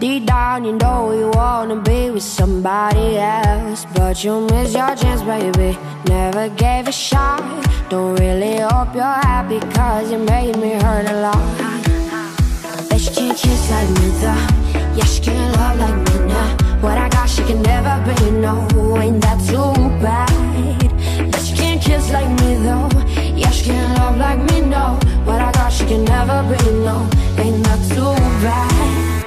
Deep down, you know you wanna be with somebody else. But you miss your chance, baby. Never gave a shot. Don't really hope you're happy, cause you made me hurt a lot. Bet she can't kiss like me, though. Yeah, she can't love like me now. What I got, she can never be, no. Ain't that too bad? Bet she can't kiss like me, though. Yeah, she can't love like me, no. What I got, she can never be, no. Ain't that too bad?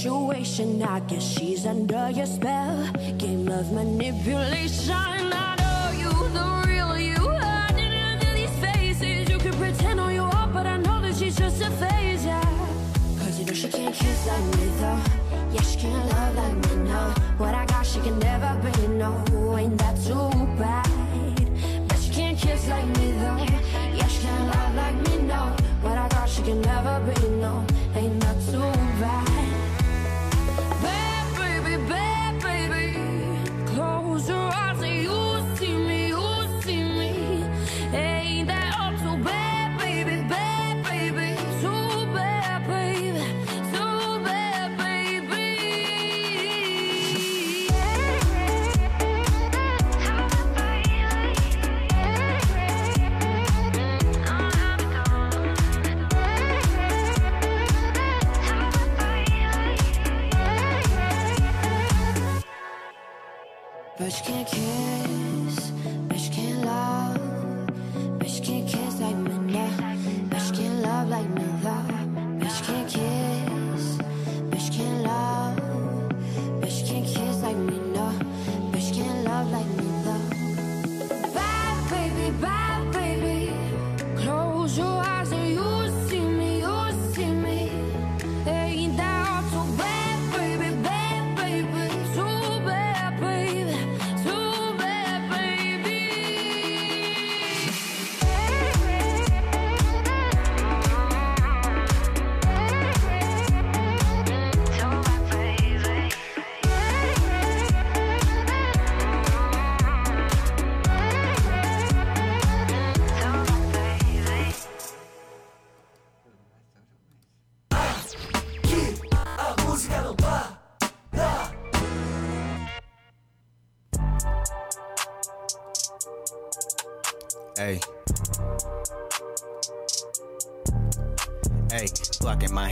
Situation. I guess she's under your spell. Game of manipulation. I know you, the real you. Hiding under these faces. You can pretend all you want, but I know that she's just a phase, yeah. Cause you know she can't kiss like me, though. Yeah, she can't love like me, no. What I got, she can never be, no. Ain't that too bad? But she can't kiss like me, though. Yeah, she can't love like me, no. What I got, she can never be, no. Ain't that too bad? Bad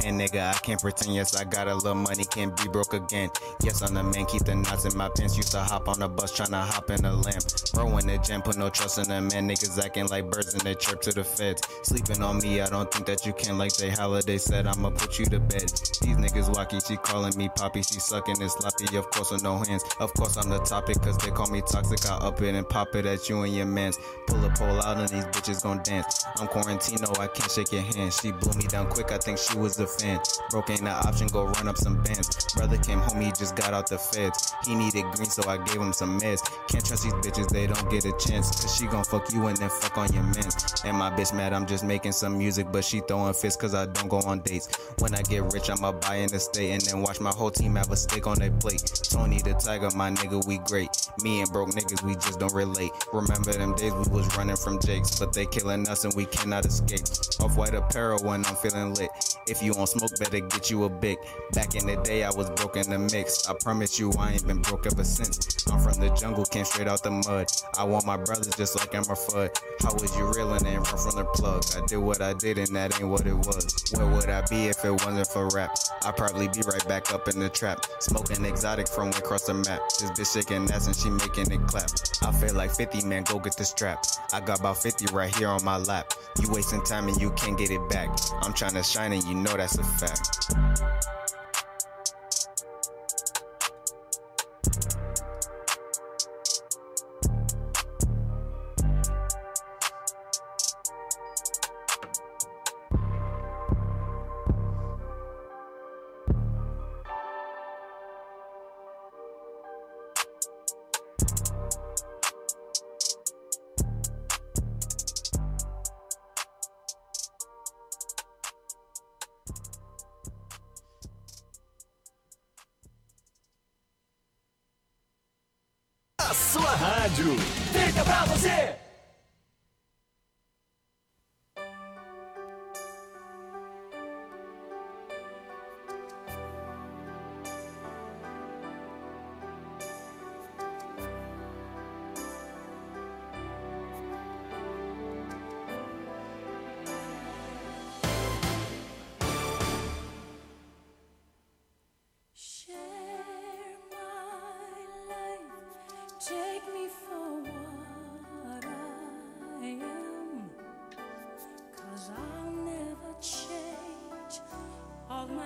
hand, nigga. I can't pretend. Yes, I got a little money, can't be broke again. Yes, I'm the man, keep the knots in my pants. Used to hop on the bus, tryna hop in a lamp. Bro, in the gym, put no trust in the man. Niggas acting like birds in the chirp to the feds. Sleeping on me, I don't think that you can. Like they holiday said, I'ma put you to bed. These niggas wacky, she calling me poppy. She sucking and sloppy, of course, with no hands. Of course, I'm the topic, cause they call me toxic. I up it and pop it at you and your mans. Pull a pole out and these bitches gon' dance. I'm Quarantino, I can't shake your hand. She blew me down quick, I think she was a fan. Broke ain't an option, go run up some bands. Brother came home, he just got out the feds. He needed green, so I gave him some meds. Can't trust these bitches, they don't get a chance. Cause she gon' fuck you and then fuck on your mans. And my bitch mad, I'm just making some music, but she throwing fists cause I don't go on dates. When I get rich, I'ma buy an estate and then watch my whole team have a steak on their plate. Tony the Tiger, my nigga, we great. Me and broke niggas, we just don't relate. Remember them days we was running from Jakes, but they killing us and we cannot escape. Off white apparel when I'm feeling lit. If you on smoke, better get you a big. Back in the day, I was broke in the mix. I promise you, I ain't been broke ever since. I'm from the jungle, came straight out the mud. I want my brothers just like I'm a fud. How was you reeling and run from the plug? I did what I did and that ain't what it was. Where would I be if it wasn't for rap? I'd probably be right back up in the trap. Smoking exotic from across the map. This bitch shaking ass and she making it clap. I feel like 50, man, go get the strap. I got about 50 right here on my lap. You wasting time and you can't get it back. I'm trying to shine and you know that's a fact.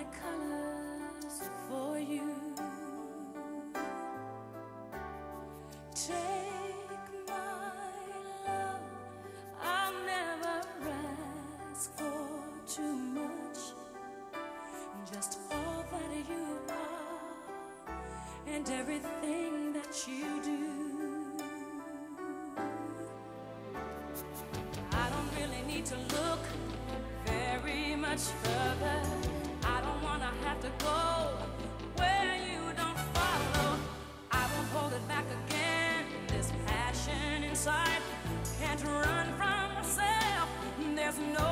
my colors for you. Take my love, I'll never ask for too much. Just all that you are and everything that you do. I don't really need to look very much further. know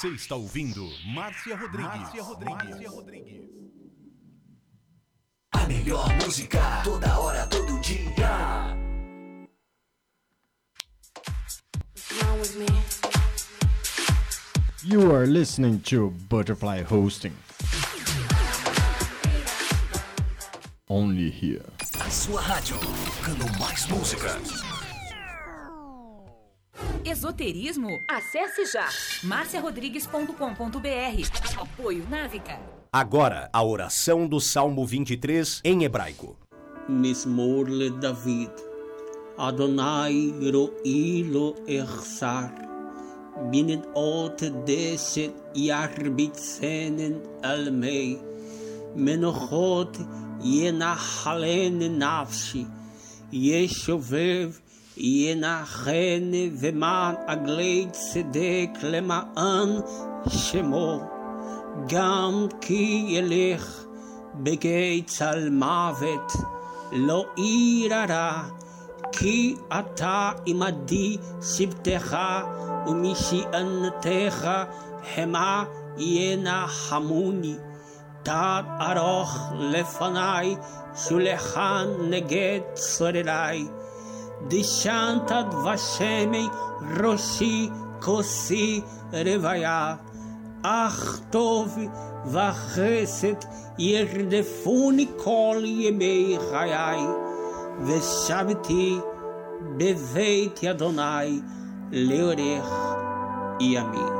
Você está ouvindo Márcia Rodrigues. Márcia Rodrigues. Márcia Rodrigues. A melhor música, toda hora, todo dia. You are listening to Butterfly Hosting. Only here. A sua rádio, tocando mais músicas esoterismo? Acesse já marciarodrigues.com.br. Apoio Návica. Agora, a oração do Salmo 23 em hebraico. Mismor le David. Adonai ro'ilo echsar. Binnen ot deset yarbitzenen almei. Menochot yenachalen nafshi. Yeshovev ינחן ומען עגלי צדק למען שמו, גם כי ילך בגיא צל מוות, לא ירא כי אתה עמדי שבטך ומשענתך המה ינחמוני. תת ארוך לפניי, שולחן נגד צורריי. Dishantad Vashemei Roshi Kosi Revaya. Achtov Vacheset Yerdefuni Kol Yemei Chayai. Veshavti Beveit Yadonai Leorech Yamin.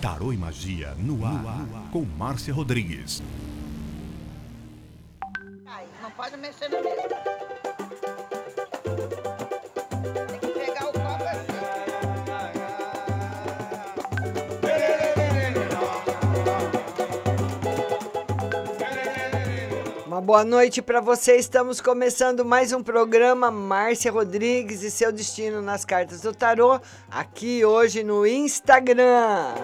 Tarô e Magia no ar, com Márcia Rodrigues. Não pode mexer na mesa. Uma boa noite para você. Estamos começando mais um programa Márcia Rodrigues e seu destino nas cartas do tarô, aqui hoje no Instagram.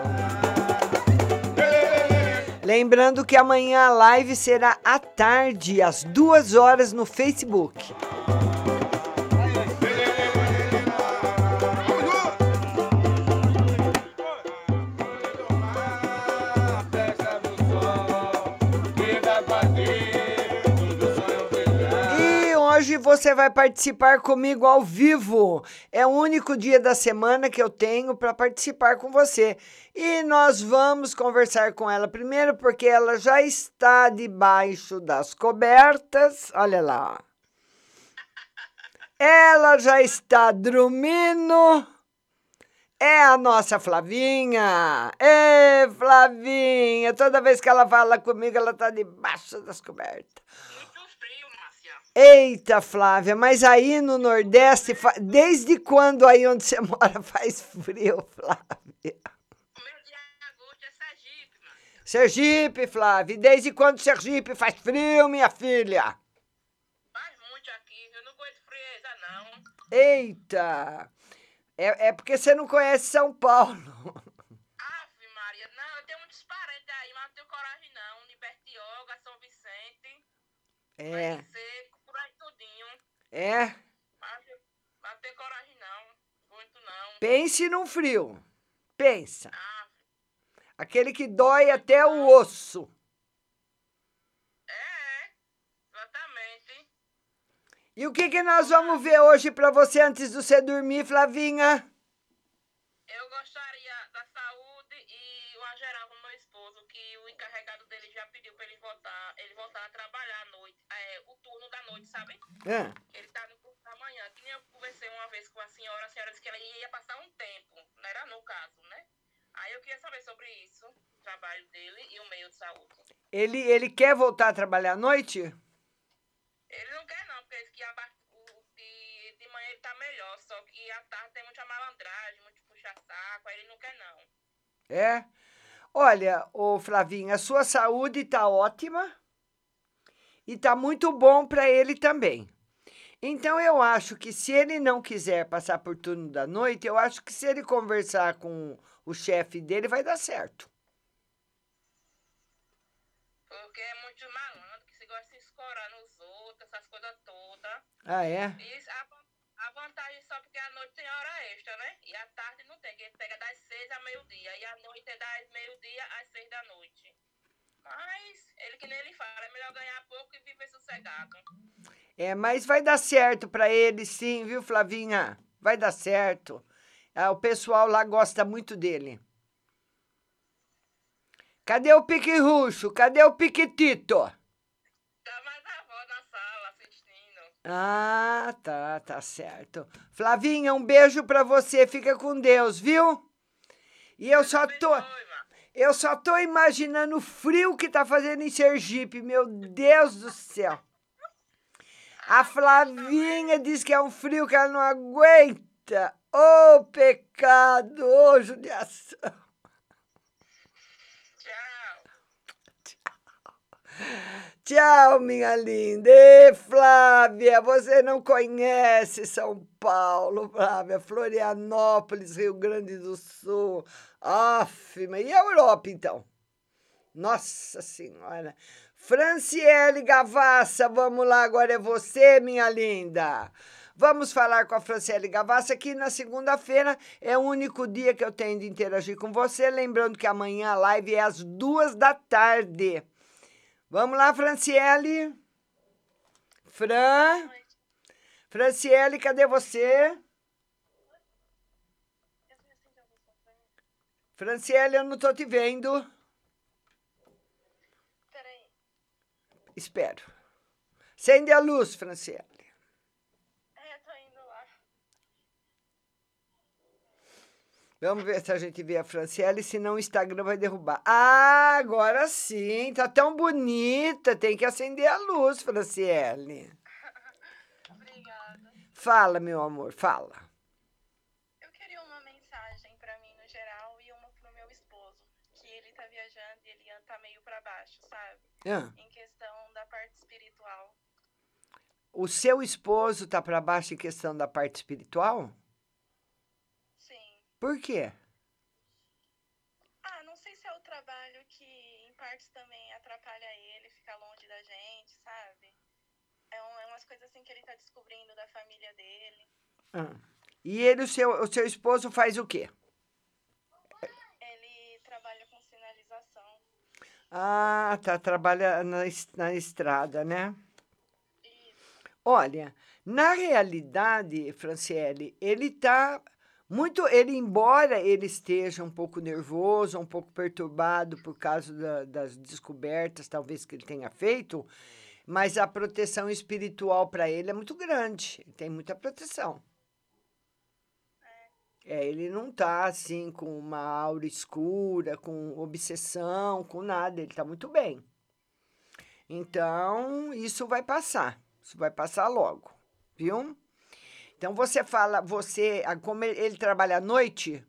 Lembrando que amanhã a live será à tarde, às duas horas, no Facebook. Hoje você vai participar comigo ao vivo. É o único dia da semana que eu tenho para participar com você. E nós vamos conversar com ela primeiro, porque ela já está debaixo das cobertas. Olha lá. Ela já está dormindo. É a nossa Flavinha. Ê, Flavinha. Toda vez que ela fala comigo, ela está debaixo das cobertas. Eita, Flávia, mas aí no Nordeste, desde quando aí onde você mora faz frio, Flávia? Sergipe, Flávia. E desde quando Sergipe faz frio, minha filha? Faz muito aqui, eu não aguento frieza, não. Eita! É, é porque você não conhece São Paulo. É. É. Pense num frio. Pensa. Aquele que dói até o osso. E o que, que nós vamos ver hoje para você antes de você dormir, Flavinha? namorado dele já pediu pra ele voltar, ele voltar a trabalhar à noite, é, o turno da noite, sabe? É. Ele tá no turno da manhã. Que nem eu conversei uma vez com a senhora, a senhora disse que ela ia passar um tempo, não era no caso, né? Aí eu queria saber sobre isso, o trabalho dele e o meio de saúde. Ele, ele quer voltar a trabalhar à noite? Ele não quer não, porque ele que a, de, de manhã ele tá melhor, só que à tarde tem muita malandragem, muito puxa-saco, aí ele não quer não. É? Olha, ô Flavinho, a sua saúde tá ótima e tá muito bom para ele também. Então eu acho que se ele não quiser passar por turno da noite, eu acho que se ele conversar com o chefe dele, vai dar certo. Porque é muito malandro, que se gosta de escorar nos outros, essas coisas todas. Ah, é? E a, só porque a noite tem hora extra, né? E a tarde não tem, que ele pega das seis a meio-dia. E a noite é das meio-dia às seis da noite. Mas ele que nem ele fala, é melhor ganhar pouco e viver sossegado. É, mas vai dar certo para ele sim, viu, Flavinha? Vai dar certo. Ah, o pessoal lá gosta muito dele. Cadê o pique ruxo? Cadê o piquetito? Tá mais a avó na sala assistindo. Ah, tá, tá certo. Flavinha, um beijo para você. Fica com Deus, viu? E eu só tô Eu só tô imaginando o frio que tá fazendo em Sergipe, meu Deus do céu. A Flavinha diz que é um frio que ela não aguenta. Ô oh, pecado, ô oh, judiação. Tchau, minha linda. E Flávia, você não conhece São Paulo, Flávia. Florianópolis, Rio Grande do Sul. Aff, e a Europa, então? Nossa Senhora. Franciele Gavassa, vamos lá, agora é você, minha linda. Vamos falar com a Franciele Gavassa, que na segunda-feira é o único dia que eu tenho de interagir com você. Lembrando que amanhã a live é às duas da tarde. Vamos lá, Franciele. Fran. Franciele, cadê você? Franciele, eu não tô te vendo. Espero. Acende a luz, Franciele. É, tô indo lá. Vamos ver se a gente vê a Franciele, senão o Instagram vai derrubar. Ah, agora sim, tá tão bonita. Tem que acender a luz, Franciele. Obrigada. Fala, meu amor, fala. Eu queria uma mensagem para mim no geral e uma pro meu esposo, que ele tá viajando e ele tá meio para baixo, sabe? Ah. Em questão da parte espiritual. O seu esposo tá para baixo em questão da parte espiritual? Por quê? Ah, não sei se é o trabalho que em partes também atrapalha ele, fica longe da gente, sabe? É, um, é umas coisas assim que ele tá descobrindo da família dele. Ah. E ele, o seu, o seu esposo faz o quê? Ele trabalha com sinalização. Ah, tá, trabalha na, na estrada, né? Olha, na realidade, Franciele, ele tá muito, ele embora ele esteja um pouco nervoso, um pouco perturbado por causa da, das descobertas, talvez que ele tenha feito, mas a proteção espiritual para ele é muito grande, ele tem muita proteção. É, ele não tá assim com uma aura escura, com obsessão, com nada, ele tá muito bem. Então, isso vai passar. Isso vai passar logo, viu? Então você fala, você, como ele, trabalha à noite?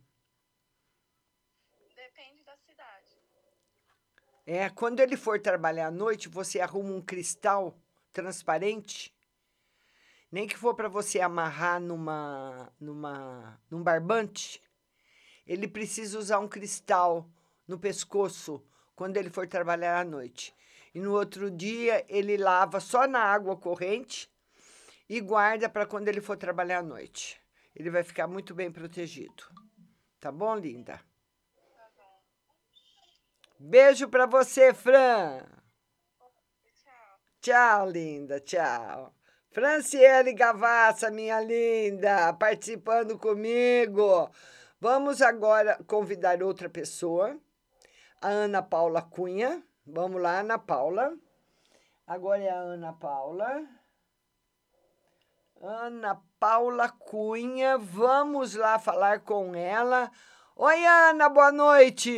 Depende da cidade. É, quando ele for trabalhar à noite, você arruma um cristal transparente, nem que for para você amarrar numa, numa, num barbante. Ele precisa usar um cristal no pescoço quando ele for trabalhar à noite. E no outro dia ele lava só na água corrente e guarda para quando ele for trabalhar à noite. Ele vai ficar muito bem protegido. Tá bom, linda? Tá. Beijo para você, Fran. Tchau. Tchau, linda. Tchau. Franciele Gavassa, minha linda, participando comigo. Vamos agora convidar outra pessoa, a Ana Paula Cunha. Vamos lá, Ana Paula. Agora é a Ana Paula. Ana Paula Cunha, vamos lá falar com ela. Oi, Ana, boa noite.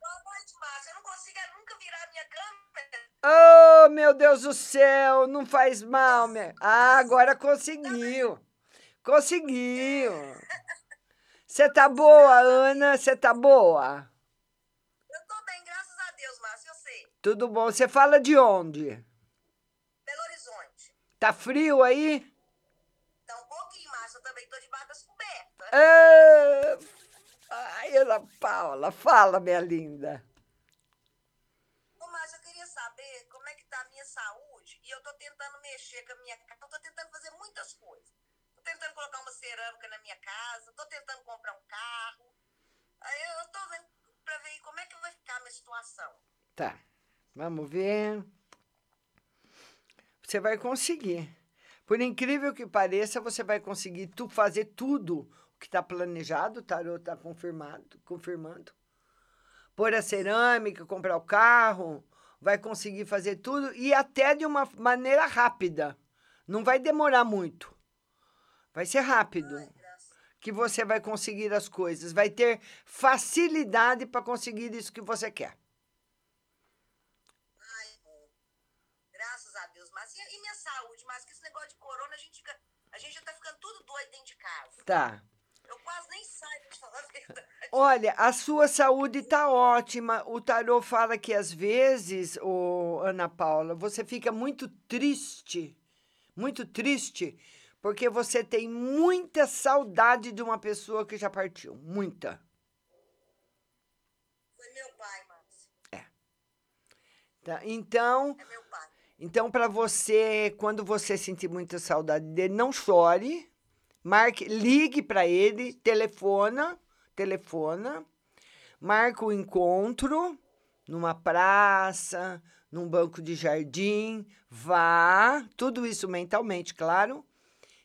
Boa noite, Márcia. Eu não consigo nunca virar minha câmera. Oh, meu Deus do céu, não faz mal. Minha... Ah, agora conseguiu. Conseguiu. Você tá boa, Ana? Você tá boa? Eu tô bem, graças a Deus, Márcia, eu sei. Tudo bom. Você fala de onde? Tá frio aí? Tá um pouquinho, Márcia. Eu também tô debaixo das cobertas. Ah, ai, Ana Paula, fala, minha linda. Ô, Márcia, eu queria saber como é que tá a minha saúde e eu tô tentando mexer com a minha casa. Eu tô tentando fazer muitas coisas. Tô tentando colocar uma cerâmica na minha casa, tô tentando comprar um carro. Aí eu tô vendo pra ver como é que vai ficar a minha situação. Tá, vamos ver. Você vai conseguir. Por incrível que pareça, você vai conseguir tu fazer tudo o que está planejado, o tarô está confirmado, confirmando. Pôr a cerâmica, comprar o carro, vai conseguir fazer tudo e até de uma maneira rápida. Não vai demorar muito. Vai ser rápido. Que você vai conseguir as coisas, vai ter facilidade para conseguir isso que você quer. Ai, bom. Graças a Deus, Márcia. E minha saúde, mas que esse negócio de corona, a gente, fica, a gente já tá doido dentro de casa. Tá. Eu quase nem saio pra falar a verdade. Olha, a sua saúde está ótima. O tarô fala que às vezes, ô, Ana Paula, você fica muito triste, muito triste, porque você tem muita saudade de uma pessoa que já partiu. Muita. Foi meu pai, Márcia. Tá? Então, É meu pai. então para você, quando você sentir muita saudade dele, não chore. Marque, ligue para ele, telefona, telefona, marca o encontro numa praça, num banco de jardim, vá, tudo isso mentalmente, claro,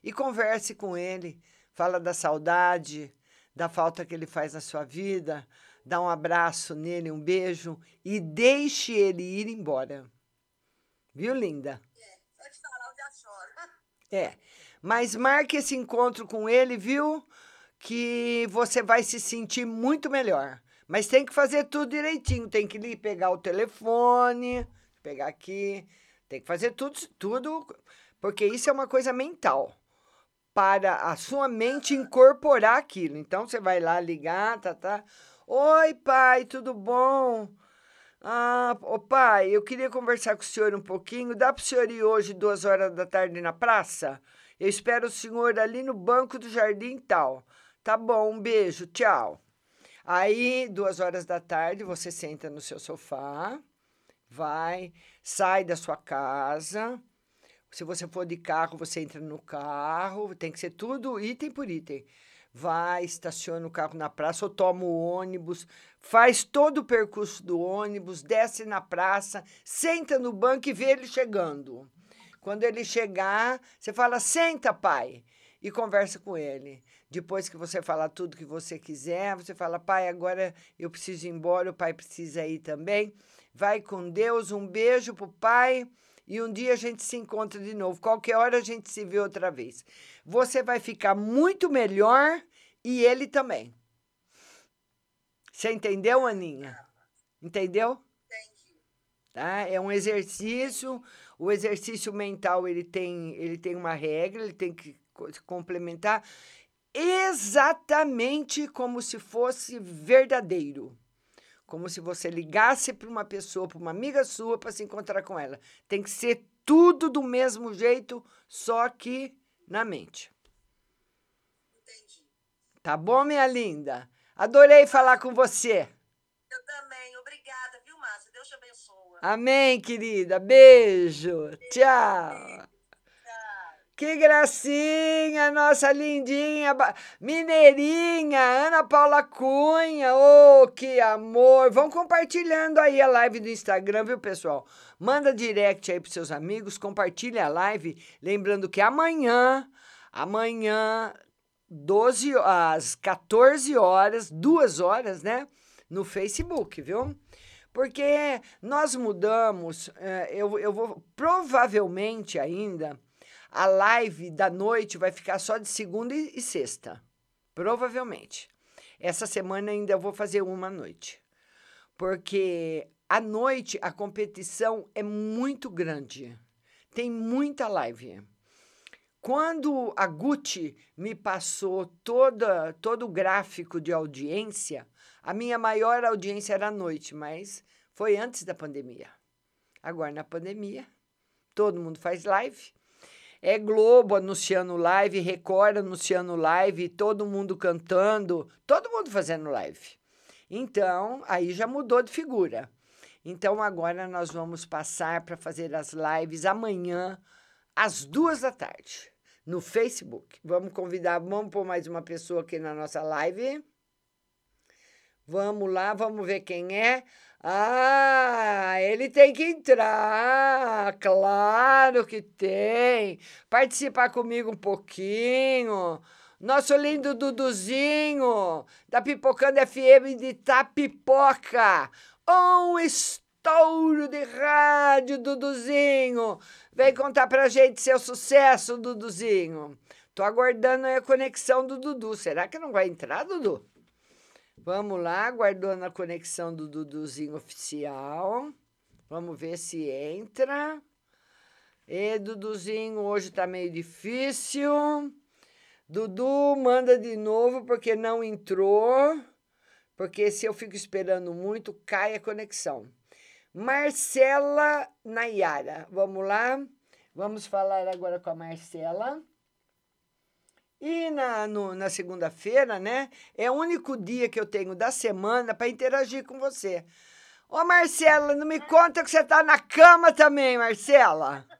e converse com ele, fala da saudade, da falta que ele faz na sua vida, dá um abraço nele, um beijo e deixe ele ir embora. Viu, linda? É, só de falar eu já choro. É. Mas marque esse encontro com ele, viu? Que você vai se sentir muito melhor. Mas tem que fazer tudo direitinho. Tem que ir pegar o telefone, pegar aqui. Tem que fazer tudo, tudo, porque isso é uma coisa mental. Para a sua mente incorporar aquilo. Então você vai lá ligar, tá, tá. Oi, pai, tudo bom? Ah, ô pai, eu queria conversar com o senhor um pouquinho. Dá para o senhor ir hoje, duas horas da tarde, na praça? Eu espero o senhor ali no banco do jardim tal. Tá bom, um beijo, tchau. Aí, duas horas da tarde, você senta no seu sofá, vai, sai da sua casa. Se você for de carro, você entra no carro, tem que ser tudo item por item. Vai, estaciona o carro na praça ou toma o ônibus, faz todo o percurso do ônibus, desce na praça, senta no banco e vê ele chegando. Quando ele chegar, você fala: senta, pai, e conversa com ele. Depois que você falar tudo que você quiser, você fala: pai, agora eu preciso ir embora, o pai precisa ir também. Vai com Deus, um beijo pro pai. E um dia a gente se encontra de novo. Qualquer hora a gente se vê outra vez. Você vai ficar muito melhor e ele também. Você entendeu, Aninha? Entendeu? Entendi. Tá? É um exercício. O exercício mental ele tem, ele tem uma regra, ele tem que co- complementar exatamente como se fosse verdadeiro. Como se você ligasse para uma pessoa, para uma amiga sua, para se encontrar com ela. Tem que ser tudo do mesmo jeito, só que na mente. Entendi. Tá bom, minha linda? Adorei falar com você. Eu também. Obrigada, viu, Márcia? Deus te abençoa. Amém, querida. Beijo. Tchau. Que gracinha, nossa lindinha, mineirinha, Ana Paula Cunha. Oh, que amor. Vão compartilhando aí a live do Instagram, viu, pessoal? Manda direct aí pros seus amigos, compartilha a live. Lembrando que amanhã, amanhã, 12, ho- às 14 horas, duas horas, né? No Facebook, viu? Porque nós mudamos, eh, eu, eu vou provavelmente ainda a live da noite vai ficar só de segunda e, e sexta. Provavelmente. Essa semana ainda eu vou fazer uma noite. Porque à noite a competição é muito grande. Tem muita live. Quando a Gucci me passou toda, todo o gráfico de audiência, a minha maior audiência era à noite, mas foi antes da pandemia. Agora, na pandemia, todo mundo faz live. É Globo anunciando live, Record anunciando live, todo mundo cantando, todo mundo fazendo live. Então, aí já mudou de figura. Então, agora nós vamos passar para fazer as lives amanhã, às duas da tarde, no Facebook. Vamos convidar, vamos pôr mais uma pessoa aqui na nossa live. Vamos lá, vamos ver quem é. Ah, ele tem que entrar. Claro que tem. Participar comigo um pouquinho. Nosso lindo Duduzinho, da Pipocando FM de Tapipoca. Um estouro de rádio, Duduzinho. Vem contar pra gente seu sucesso, Duduzinho. Tô aguardando a conexão do Dudu. Será que não vai entrar, Dudu? Vamos lá, guardando a conexão do Duduzinho oficial. Vamos ver se entra. E Duduzinho hoje tá meio difícil. Dudu, manda de novo porque não entrou. Porque se eu fico esperando muito, cai a conexão. Marcela Nayara, vamos lá. Vamos falar agora com a Marcela. E na, no, na segunda-feira, né? É o único dia que eu tenho da semana para interagir com você. Ô, Marcela, não me conta que você tá na cama também, Marcela.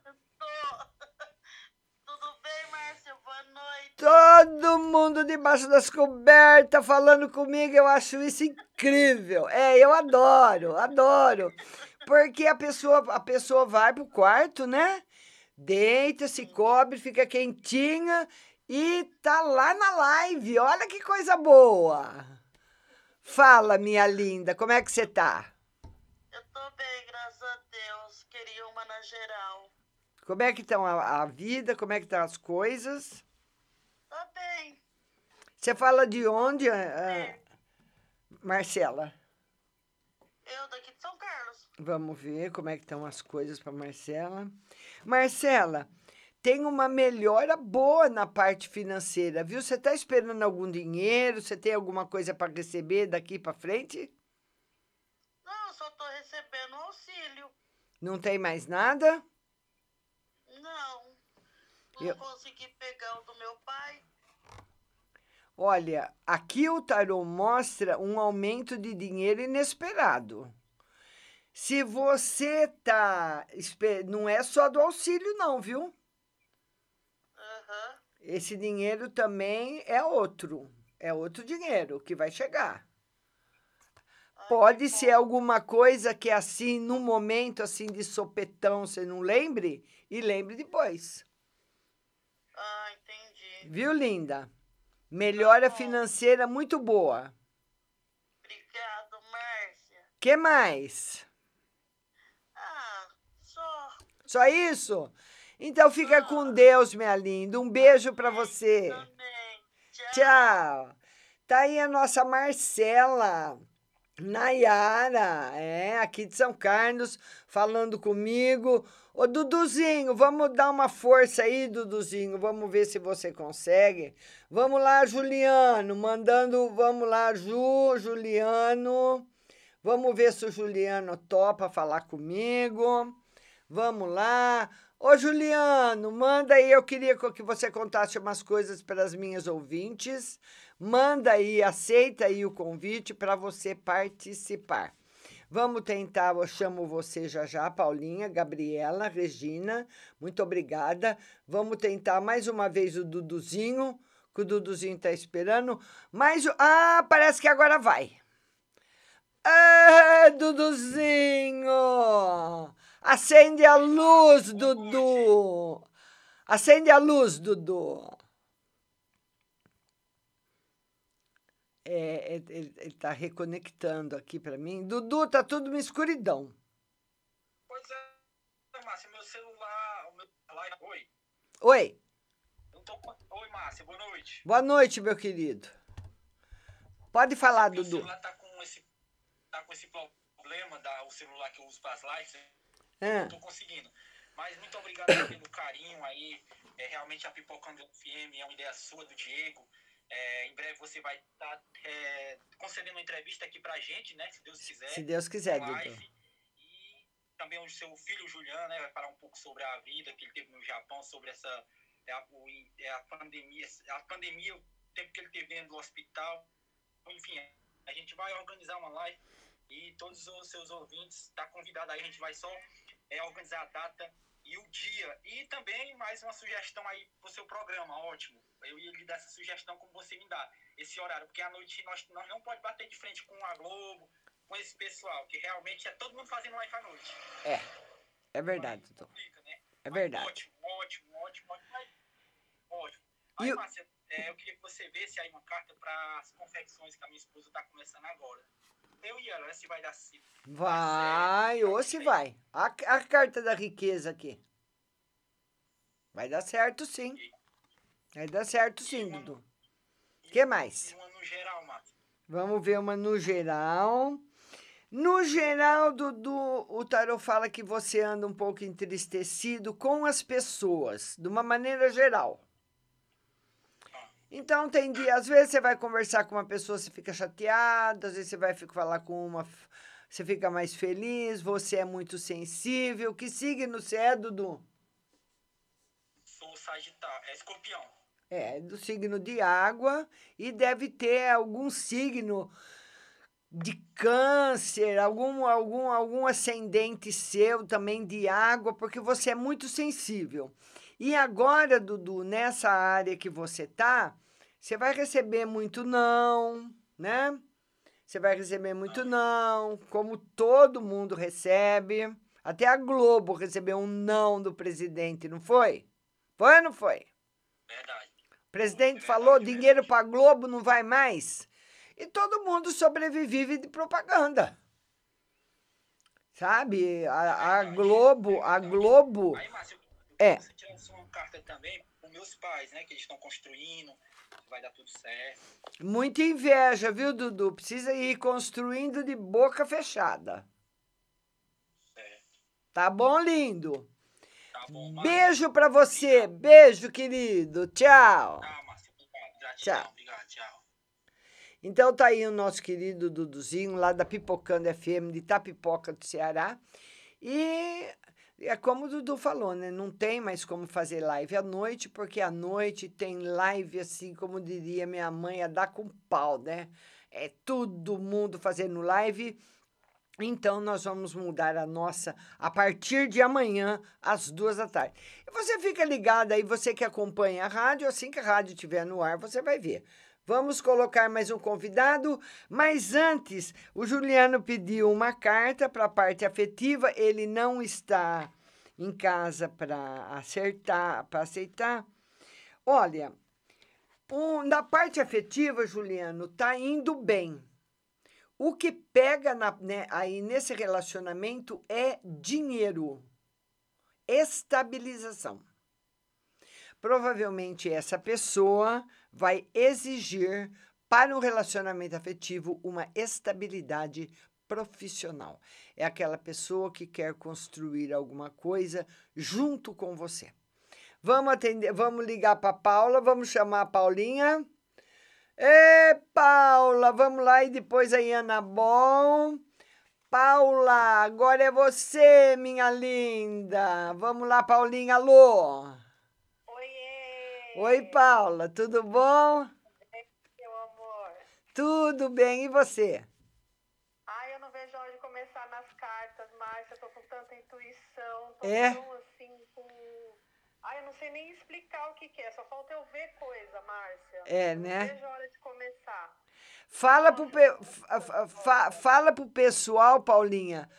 Tudo bem, Márcia? Boa noite. Todo mundo debaixo das cobertas falando comigo, eu acho isso incrível. É, eu adoro, adoro. Porque a pessoa, a pessoa vai pro quarto, né? Deita, se cobre, fica quentinha e tá lá na live. Olha que coisa boa. Fala, minha linda, como é que você tá? Eu tô bem, graças a Deus. Queria uma na geral. Como é que estão a, a vida? Como é que estão as coisas? Tô bem. Você fala de onde, ah, Marcela? Eu daqui de São Carlos. Vamos ver como é que estão as coisas para Marcela. Marcela, tem uma melhora boa na parte financeira, viu? Você está esperando algum dinheiro? Você tem alguma coisa para receber daqui para frente? Não, eu só tô recebendo auxílio. Não tem mais nada? Não. Não Eu- consegui pegar o do meu pai. Olha, aqui o tarô mostra um aumento de dinheiro inesperado. Se você tá, não é só do auxílio não, viu? Esse dinheiro também é outro, é outro dinheiro que vai chegar. Pode ser alguma coisa que assim, num momento assim de sopetão, você não lembre e lembre depois. Ah, entendi. Viu, linda? Melhora financeira muito boa. Obrigado, Márcia. Que mais? Ah, só. Só isso? Então fica com Deus, minha linda. Um beijo para você. Tchau. Tá aí a nossa Marcela. Nayara, é, aqui de São Carlos, falando comigo. Ô, Duduzinho, vamos dar uma força aí, Duduzinho. Vamos ver se você consegue. Vamos lá, Juliano, mandando. Vamos lá, Ju, Juliano. Vamos ver se o Juliano topa falar comigo. Vamos lá. Ô, Juliano, manda aí. Eu queria que você contasse umas coisas para as minhas ouvintes. Manda aí, aceita aí o convite para você participar. Vamos tentar, eu chamo você já já, Paulinha, Gabriela, Regina, muito obrigada. Vamos tentar mais uma vez o Duduzinho, que o Duduzinho está esperando. Mais o... Ah, parece que agora vai. Ah, Duduzinho! Acende a luz, Dudu! Acende a luz, Dudu! É, é, ele, ele tá reconectando aqui para mim. Dudu, tá tudo uma escuridão. Pois é, Márcia, meu celular. O meu. Oi. Oi. Tô. Oi, Márcia, boa noite. Boa noite, meu querido. Pode falar, Meu Dudu. celular tá com esse. Tá com esse problema da o celular que eu uso para as lives. Não tô conseguindo. Mas muito obrigado pelo carinho aí. É, realmente a Pipocando FM é uma ideia sua, do Diego. É, em breve você vai estar concedendo uma entrevista aqui pra gente, né? Se Deus quiser. Se Deus quiser. Dudu. também o seu filho Juliano, né, vai falar um pouco sobre a vida que ele teve no Japão, sobre essa é a, o- é a pandemia, a pandemia, o tempo que ele teve dentro do hospital. Enfim, a gente vai organizar uma live e todos os seus ouvintes estão tá convidados aí, a gente vai só é, organizar a data e o dia. E também mais uma sugestão aí pro seu programa, ótimo. Eu ia lhe dar essa sugestão como você me dá, esse horário, porque à noite nós, nós não pode bater de frente com a Globo, com esse pessoal, que realmente é todo mundo fazendo live à noite. É. É verdade, Dudu. É verdade. Ótimo, ótimo, ótimo, ótimo. mas- Ótimo. Aí, Márcia, é, eu queria que você visse aí uma carta para as confecções que a minha esposa está começando agora. Eu e ela, né, se vai dar certo. Vai, ou se vai. A, a carta da riqueza aqui. Vai dar certo, sim. Vai dar certo, sim, Dudu. O que mais? Uma no geral, Márcia. Vamos ver uma no geral. No geral, Dudu, o tarot fala que você anda um pouco entristecido com as pessoas, de uma maneira geral. Então, tem dia, às vezes você vai conversar com uma pessoa, você fica chateado, às vezes você vai falar com uma, você fica mais feliz, você é muito sensível. Que signo você é, Dudu? Sou Sagitário, é escorpião. É, do signo de água e deve ter algum signo de câncer, algum, algum, algum ascendente seu também de água, porque você é muito sensível. E agora, Dudu, nessa área que você tá, você vai receber muito não, né? Você vai receber muito não, como todo mundo recebe. Até a Globo recebeu um não do presidente, não foi? Foi ou não foi? Verdade. O presidente falou, dinheiro para Globo não vai mais. E todo mundo sobrevive de propaganda. Sabe? A, a Globo, a Globo. É. você tirasse uma carta também para meus pais, né, que eles estão construindo, que vai dar tudo certo. Muita inveja, viu, Dudu? Precisa ir construindo de boca fechada. Tá bom, lindo? Beijo pra você. Beijo, querido. Tchau. Tchau. Então tá aí o nosso querido Duduzinho, lá da Pipocando FM de Itapipoca do Ceará. E é como o Dudu falou, né? Não tem mais como fazer live à noite, porque à noite tem live, assim, como diria minha mãe, a dar com pau, né? É todo mundo fazendo live. Então, nós vamos mudar a nossa a partir de amanhã, às duas da tarde. E você fica ligado aí, você que acompanha a rádio, assim que a rádio estiver no ar, você vai ver. Vamos colocar mais um convidado, mas antes, o Juliano pediu uma carta para a parte afetiva, ele não está em casa para acertar, para aceitar. Olha, um, na parte afetiva, Juliano, tá indo bem. O que pega na- né, aí nesse relacionamento é dinheiro, estabilização. Provavelmente essa pessoa vai exigir para um relacionamento afetivo uma estabilidade profissional. É aquela pessoa que quer construir alguma coisa junto com você. Vamos atender, vamos ligar para Paula, vamos chamar a Paulinha. Ê, Paula, vamos lá e depois a Ana Bom. Paula, agora é você, minha linda. Vamos lá, Paulinha, alô. Oi, Paula, tudo bom? Meu amor. Tudo bem, e você? Ai, eu não vejo a hora de começar nas cartas, Márcia. Eu tô com tanta intuição. Tô É? tão assim com. Ai, eu não sei nem explicar o que, que é. Só falta eu ver coisa, Márcia. É, Eu né? Não vejo a hora de começar. Fala pro, pe- fa- fa- fa- fala pro pessoal, Paulinha,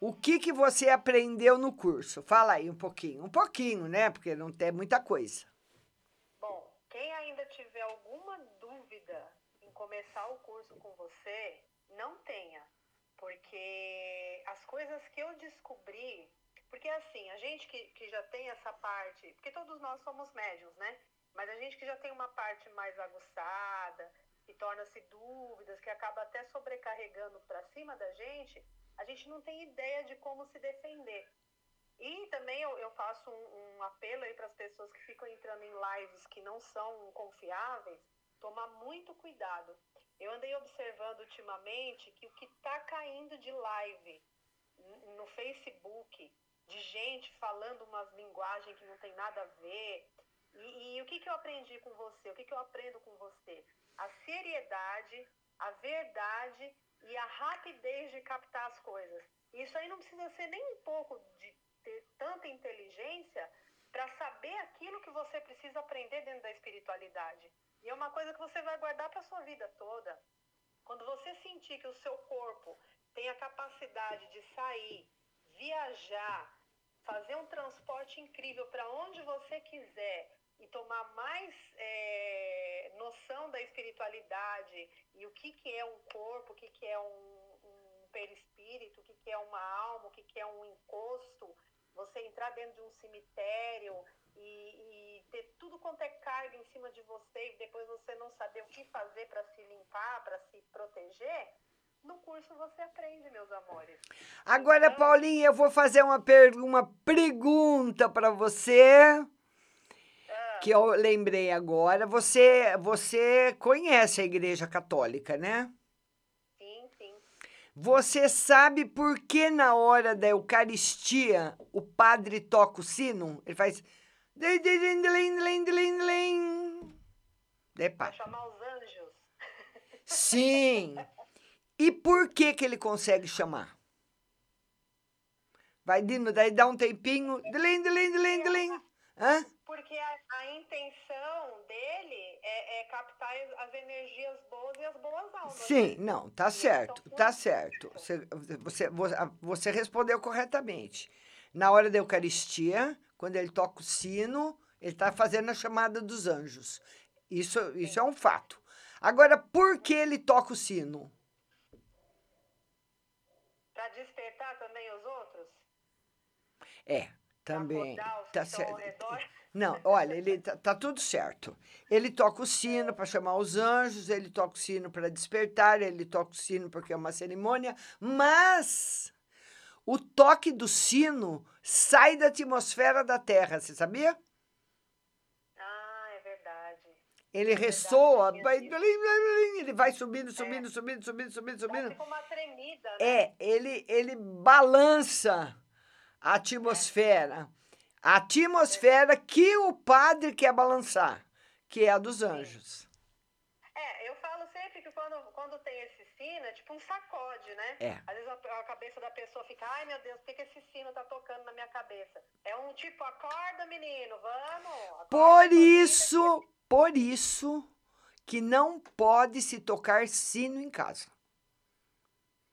o que, que você aprendeu no curso? Fala aí um pouquinho. Um pouquinho, né? Porque não tem muita coisa. Bom, quem ainda tiver alguma dúvida em começar o curso com você, não tenha. Porque as coisas que eu descobri. Porque assim, a gente que, que já tem essa parte. Porque todos nós somos médiums, né? Mas a gente que já tem uma parte mais aguçada, que torna-se dúvidas, que acaba até sobrecarregando para cima da gente, a gente não tem ideia de como se defender. E também eu, eu faço um, um apelo aí para as pessoas que ficam entrando em lives que não são confiáveis, tomar muito cuidado. Eu andei observando ultimamente que o que está caindo de live no Facebook, de gente falando umas linguagens que não tem nada a ver. E, e o que, que eu aprendi com você? O que, que eu aprendo com você? A seriedade, a verdade e a rapidez de captar as coisas. Isso aí não precisa ser nem um pouco de ter tanta inteligência para saber aquilo que você precisa aprender dentro da espiritualidade. É uma coisa que você vai guardar para sua vida toda. Quando você sentir que o seu corpo tem a capacidade de sair, viajar, fazer um transporte incrível para onde você quiser e tomar mais é, noção da espiritualidade e o que, que é um corpo, o que, que é um, um perispírito, o que, que é uma alma, o que, que é um encosto, você entrar dentro de um cemitério e, e, ter tudo quanto é carga em cima de você e depois você não saber o que fazer para se limpar, para se proteger, no curso você aprende, meus amores. Agora, então, Paulinha, eu vou fazer uma, per uma pergunta para você. Ah. Que eu lembrei agora. Você, você conhece a Igreja Católica, né? Você sabe por que na hora da Eucaristia o padre toca o sino? Ele faz. Para chamar os anjos. Sim. E por que que ele consegue chamar? Vai, Dino, daí dá um tempinho. Dilim, dilim, dilim, dilim. Hã? Porque a, a intenção dele é, é, captar as energias boas e as boas almas. Sim, né? não, tá certo, então, tá certo. Você, você, você respondeu corretamente. Na hora da Eucaristia, quando ele toca o sino, ele está fazendo a chamada dos anjos. Isso, isso é um fato. Agora, por que ele toca o sino? Para despertar também os outros? É, também. Tá certo. Não, olha, ele tá, tá, tudo certo. Ele toca o sino para chamar os anjos, ele toca o sino para despertar, ele toca o sino porque é uma cerimônia, mas o toque do sino sai da atmosfera da Terra, você sabia? Ah, é verdade. Ele é ressoa, vai, ele vai subindo, subindo, é. subindo, subindo, subindo, subindo. Dá uma tremida, né? É, ele, ele balança a atmosfera. A atmosfera que o padre quer balançar, que é a dos anjos. É, eu falo sempre que quando, quando tem esse sino, é tipo um sacode, né? É. Às vezes a, a cabeça da pessoa fica, ai meu Deus, por que, que esse sino tá tocando na minha cabeça? É um tipo, acorda menino, vamos. Acorda, por isso, por isso que não pode se tocar sino em casa.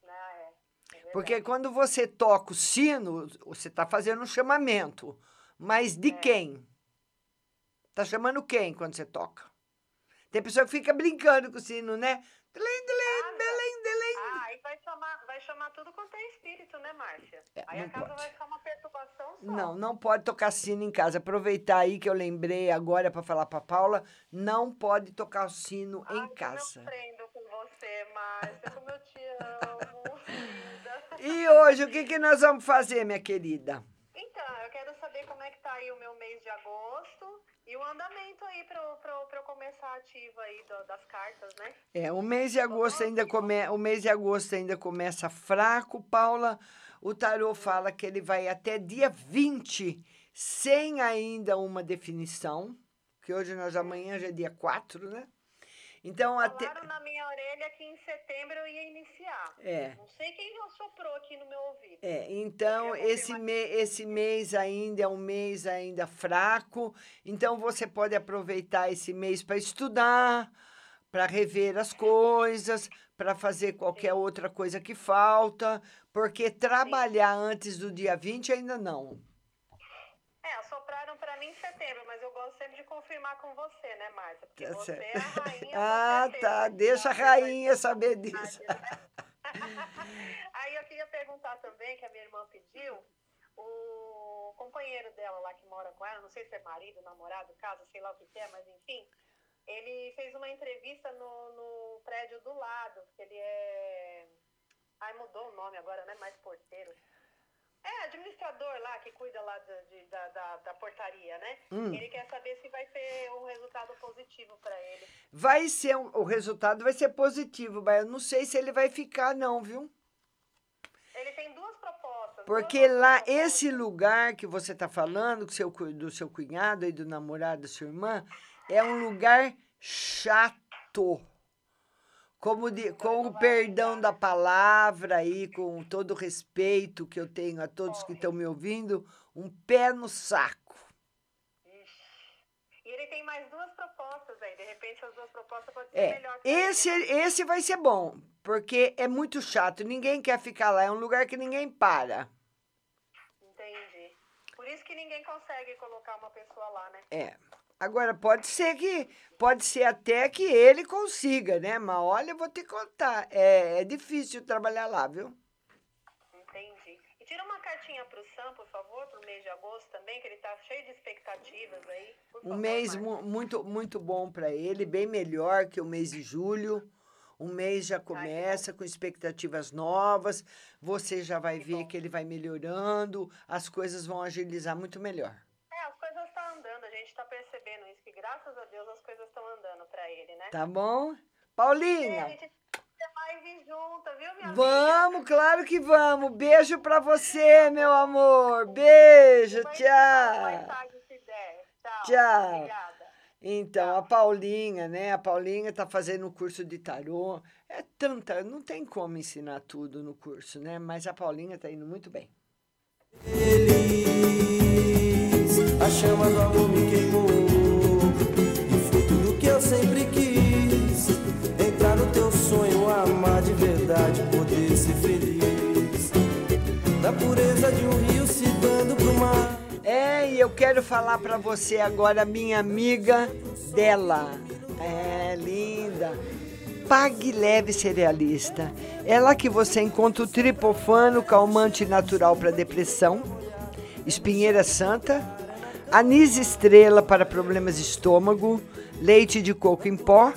Ah, é. é Porque quando você toca o sino, você está fazendo um chamamento. Mas de é. quem? Tá chamando quem quando você toca? Tem pessoa que fica brincando com o sino, né? Delém, delém, delém, delém. Ah, aí vai chamar, vai chamar tudo quanto é espírito, né, Márcia? É, aí a casa pode. vai ficar uma perturbação só. Não, não pode tocar sino em casa. Aproveitar aí que eu lembrei agora para falar para Paula, não pode tocar o sino Ai, em casa. Eu aprendo com você, Márcia, como eu te amo. e hoje, o que, que nós vamos fazer, minha querida? como é que tá aí o meu mês de agosto e o andamento aí para eu começar ativa aí do, das cartas, né? É, o mês de agosto ainda come, o mês de agosto ainda começa fraco, Paula. O tarô fala que ele vai até dia 20 sem ainda uma definição, que hoje nós amanhã já é dia 4, né? Então, Falaram até... na minha orelha que em setembro eu ia iniciar. É. Não sei quem já soprou aqui no meu ouvido. É, então esse, me, esse mês ainda é um mês ainda fraco, então você pode aproveitar esse mês para estudar, para rever as coisas, para fazer qualquer Sim. outra coisa que falta, porque trabalhar Sim. antes do dia 20 ainda não. É, só alopraram pra mim em setembro, mas eu gosto sempre de confirmar com você, né, Márcia? Porque Tá você certo. é a rainha. Ah, tá. Deixa a rainha saber disso. Aí eu queria perguntar também, que a minha irmã pediu, o companheiro dela lá que mora com ela, não sei se é marido, namorado, casa, sei lá o que que é, mas enfim, ele fez uma entrevista no, no prédio do lado, porque ele é. Ai, mudou o nome agora, né? Mais porteiro. É, administrador lá, que cuida lá da, de- da, da, da portaria, né? Hum. Ele quer saber se vai ter um resultado positivo para ele. Vai ser, um- o resultado vai ser positivo, mas eu não sei se ele vai ficar, não, viu? Ele tem duas propostas. Porque lá, esse lugar que você está falando, seu, do seu cunhado e do namorado da sua irmã, é um lugar chato. Como de, com o perdão da palavra aí, com todo o respeito que eu tenho a todos que estão me ouvindo, um pé no saco. E ele tem mais duas propostas aí. De repente, as duas propostas podem ser É, melhor esse, esse vai ser bom, porque é muito chato, ninguém quer ficar lá, é um lugar que ninguém para. Entendi. Por isso que ninguém consegue colocar uma pessoa lá, né? É. Agora, pode ser que. Pode ser até que ele consiga, né? Mas olha, eu vou te contar. É, é difícil trabalhar lá, viu? Entendi. E tira uma cartinha pro Sam, por favor, pro mês de agosto também, que ele tá cheio de expectativas aí. Um mês mu- muito, muito bom para ele, bem melhor que o mês de julho. O mês já começa com expectativas novas. Você já vai ver que ele vai melhorando, as coisas vão agilizar muito melhor. É, as coisas estão andando, a gente tá percebendo isso, que graças a Deus as coisas estão andando pra ele, né? Tá bom? A Paulinha, gente tem live junta, viu, minha amiga? vamos, claro que vamos. Beijo para você, meu amor. Beijo, tchau. tarde, se der. Tchau. Tchau. Obrigada. Então, a Paulinha, né? A Paulinha tá fazendo um curso de tarô. É tanta, não tem como ensinar tudo no curso, né? Mas a Paulinha tá indo muito bem. A chama do amor me queimou E foi tudo que eu sempre quis Entrar no teu sonho, amar de verdade Poder ser feliz Da pureza de um rio se dando pro mar É, e eu quero falar para você agora, minha amiga dela. É, linda. Pague Leve Cerealista. É lá que você encontra o tripofano, calmante natural para depressão, espinheira santa, anis estrela para problemas de estômago, leite de coco em pó,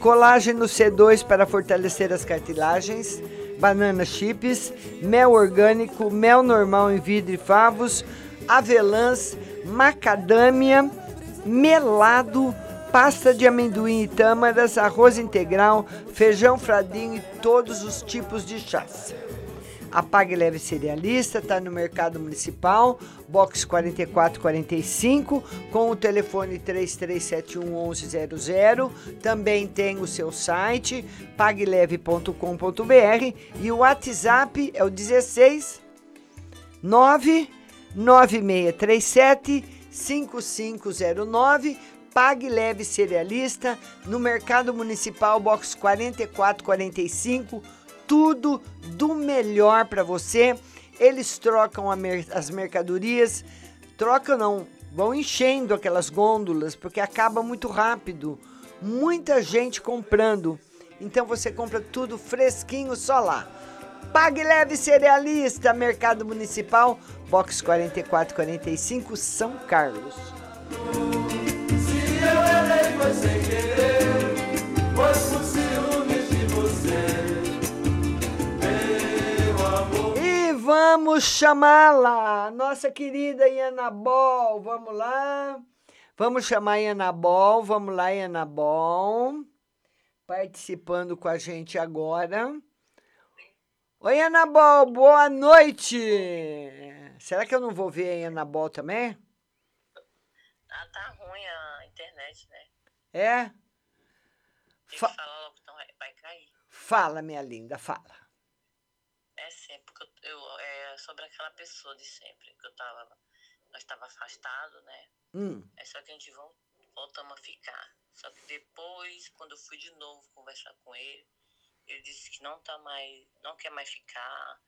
colágeno C2 para fortalecer as cartilagens, banana chips, mel orgânico, mel normal em vidro e favos, avelãs, macadâmia, melado, pasta de amendoim e tâmaras, arroz integral, feijão fradinho e todos os tipos de chás. A Pague Leve Cerealista está no Mercado Municipal, box 4445, com o telefone 3371 1100. Também tem o seu site, pagleve.com.br e o WhatsApp é o 16 99637 5509. Pague Leve Cerealista no Mercado Municipal, box 4445 tudo do melhor para você. Eles trocam mer- as mercadorias, trocam não, vão enchendo aquelas gôndolas porque acaba muito rápido. Muita gente comprando. Então você compra tudo fresquinho só lá. Pague Leve Cerealista, Mercado Municipal, box 4445, São Carlos. Se eu querer Foi vamos chamá-la, nossa querida Ianabol. Vamos lá. Vamos chamar a Ianabol. Vamos lá, Ianabol. Participando com a gente agora. Oi, Anabol, boa noite. Será que eu não vou ver a Ianabol também? Ah, tá ruim a internet, né? É? Tem Fa- falar logo, então vai cair. Fala, minha linda, fala. É sempre, porque eu, eu- é sobre aquela pessoa de sempre, que eu tava, nós tava afastado, né? Hum. É só que a gente vol- voltamos a ficar. Só que depois, quando eu fui de novo conversar com ele, ele disse que não tá mais, não quer mais ficar.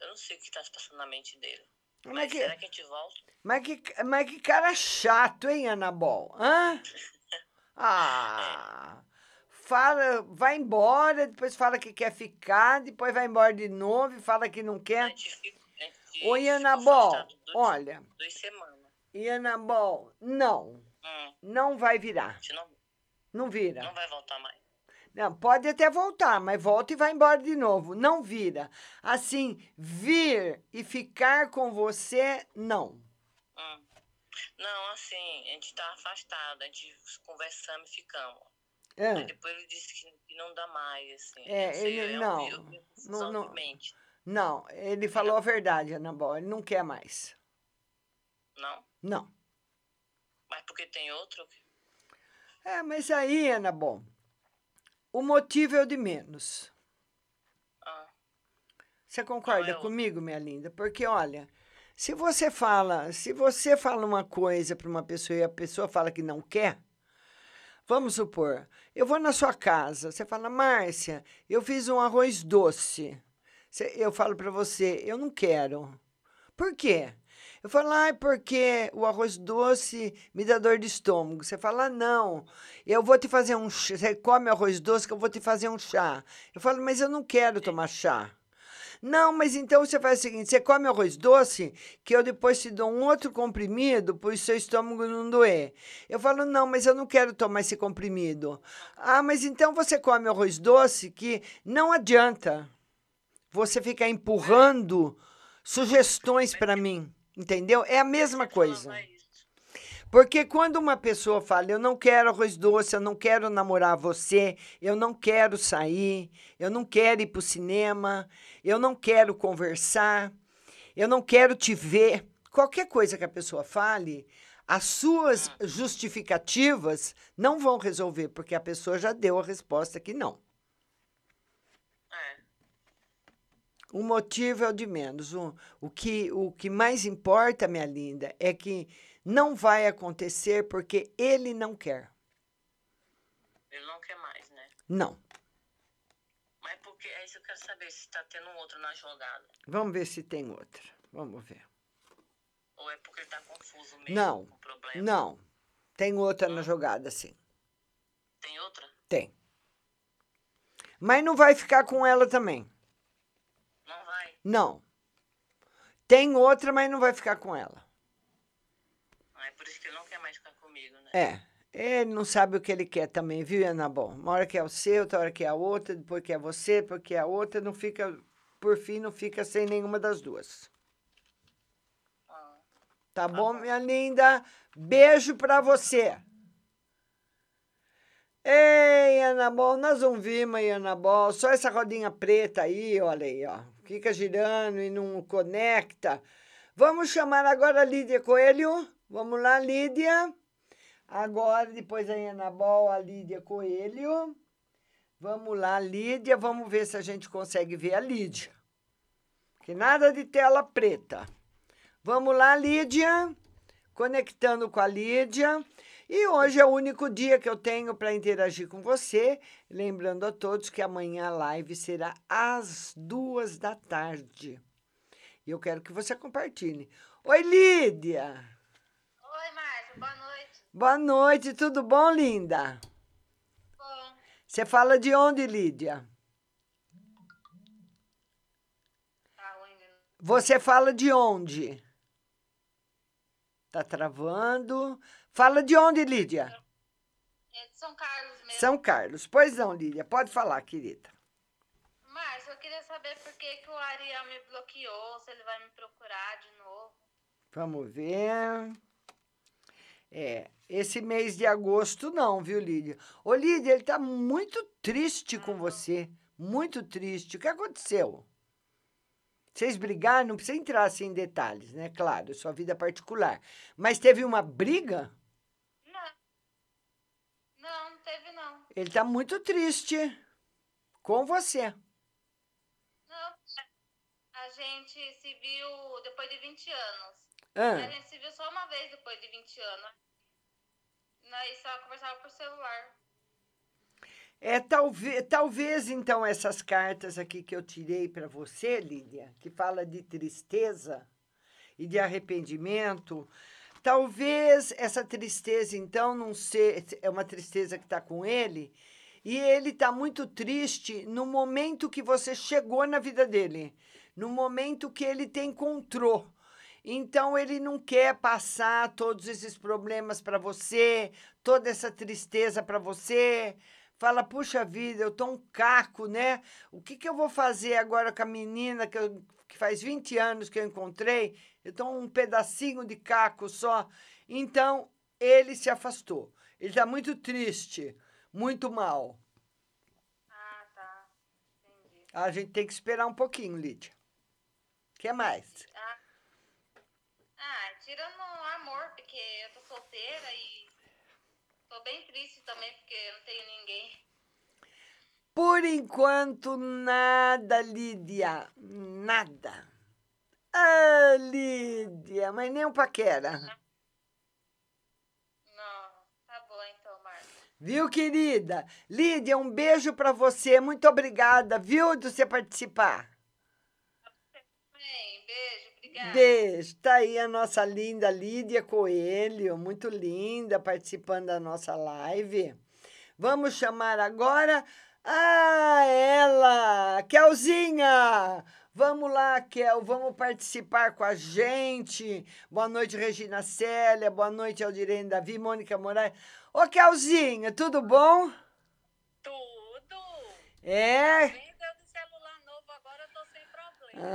Eu não sei o que tá se passando na mente dele. Mas que, Será que a gente volta? mas, que, mas que cara chato, hein, Anabol? Hã? Ah, fala, vai embora, depois fala que quer ficar, depois vai embora de novo e fala que não quer. Oi, Anabol, olha, Duas semanas. e Anabol, não, Hum. não vai virar, não, não vira. não vai voltar mais. Não, pode até voltar, mas volta e vai embora de novo. Não vira. Assim, vir e ficar com você, não. Hum. Não, assim, a gente tá afastado, a gente conversamos e ficamos. É. Aí depois ele disse que, não dá mais, assim. É, sei, ele é um- não. tenho Não, não. Não, ele falou a verdade, Anabol. Ele não quer mais. Não? Não. Mas porque tem outro? É, mas aí, Anabol, o motivo é o de menos. Ah. Você concorda comigo, minha linda? Porque, olha, se você fala, se você fala uma coisa para uma pessoa e a pessoa fala que não quer, vamos supor, eu vou na sua casa, você fala, Márcia, eu fiz um arroz doce. Eu falo para você, eu não quero. Por quê? Eu falo, ah, porque o arroz doce me dá dor de estômago. Você fala, ah, não, eu vou te fazer um chá. Você come arroz doce que eu vou te fazer um chá. Eu falo, mas eu não quero tomar chá. Não, mas então você faz o seguinte: você come arroz doce, que eu depois te dou um outro comprimido para o seu estômago não doer. Eu falo, não, mas eu não quero tomar esse comprimido. Ah, mas então você come arroz doce, que não adianta você ficar empurrando sugestões para mim, entendeu? É a mesma coisa. Porque quando uma pessoa fala, eu não quero arroz doce, eu não quero namorar você, eu não quero sair, eu não quero ir para o cinema, eu não quero conversar, eu não quero te ver, qualquer coisa que a pessoa fale, as suas justificativas não vão resolver, porque a pessoa já deu a resposta que não. O motivo é o de menos. O, o, que, o que mais importa, minha linda, é que não vai acontecer porque ele não quer. Ele não quer mais, né? Não. Mas porque é isso que eu quero saber, se tá tendo outro na jogada. Vamos ver se tem outra. Vamos ver. Ou é porque ele tá confuso mesmo Não, com o problema. não. Tem outra na jogada, sim. Tem outra? Tem. Mas não vai ficar com ela também. Não. Tem outra, mas não vai ficar com ela. Ah, é por isso que ele não quer mais ficar comigo, né? É. Ele não sabe o que ele quer também, viu, Ana Bom? Uma hora que é o seu, outra hora que é a outra, depois que é você, depois que é a outra, não fica, por fim, não fica sem nenhuma das duas. Tá bom, minha linda? Beijo pra você. Ei, Ana Bol, nós não vimos aí, Ana Bol. Só essa rodinha preta aí, olha aí, ó. Fica girando e não conecta. Vamos chamar agora a Lídia Coelho. Vamos lá, Lídia. Agora, depois da Ana Bol, a Lídia Coelho. Vamos lá, Lídia. Vamos ver se a gente consegue ver a Lídia. Que nada de tela preta. Vamos lá, Lídia. Conectando com a Lídia. E hoje é o único dia que eu tenho para interagir com você. Lembrando a todos que amanhã a live será às duas da tarde. E eu quero que você compartilhe. Oi, Lídia. Oi, Márcia, boa noite. Boa noite, tudo bom, linda? Bom, Você fala de onde, Lídia? Você fala de onde? Tá travando. Fala de onde, Lídia? é de São Carlos mesmo. São Carlos. Pois não, Lídia. Pode falar, querida. Márcia, eu queria saber por que, que o Ariel me bloqueou, se ele vai me procurar de novo. Vamos ver. É, esse mês de agosto não, viu, Lídia? Ô, Lídia, ele tá muito triste com você. Muito triste. O que aconteceu? Vocês brigaram, não precisa entrar assim em detalhes, né? Claro, sua vida particular. Mas teve uma briga? Não. Não, não teve não. Ele tá muito triste com você. Não. A gente se viu depois de 20 anos. Ah. A gente se viu só uma vez depois de 20 anos. Nós só conversava por celular. É talvez, talvez então essas cartas aqui que eu tirei para você, Lídia, que fala de tristeza, e de arrependimento. Talvez essa tristeza, então, não ser é uma tristeza que está com ele, e ele está muito triste no momento que você chegou na vida dele, no momento que ele te encontrou. Então ele não quer passar todos esses problemas para você, toda essa tristeza para você. Fala, puxa vida, eu tô um caco, né? O que, que eu vou fazer agora com a menina que, eu, que faz 20 anos que eu encontrei? Eu tô um pedacinho de caco só. Então ele se afastou. Ele está muito triste, muito mal. Ah, tá. Entendi. A gente tem que esperar um pouquinho, Lídia. O que mais? Ah, ah, tirando o amor, porque eu tô solteira e tô bem triste também, porque eu não tenho ninguém. Por enquanto, nada, Lídia. Nada. Ah, Lídia, mas nem um paquera. Não, tá bom então, Marcos. Viu, querida? Lídia, um beijo pra você. Muito obrigada, viu, de você participar. Bem, beijo, obrigada. Beijo. Tá aí a nossa linda Lídia Coelho, muito linda, participando da nossa live. Vamos chamar agora a ela, Kelzinha. Vamos lá, Kel, vamos participar com a gente. Boa noite, Regina Célia. Boa noite, Aldirene Davi, Mônica Moraes. Ô, Kelzinha, tudo bom? Tudo. É? Vendeu de celular novo, agora eu tô sem problema.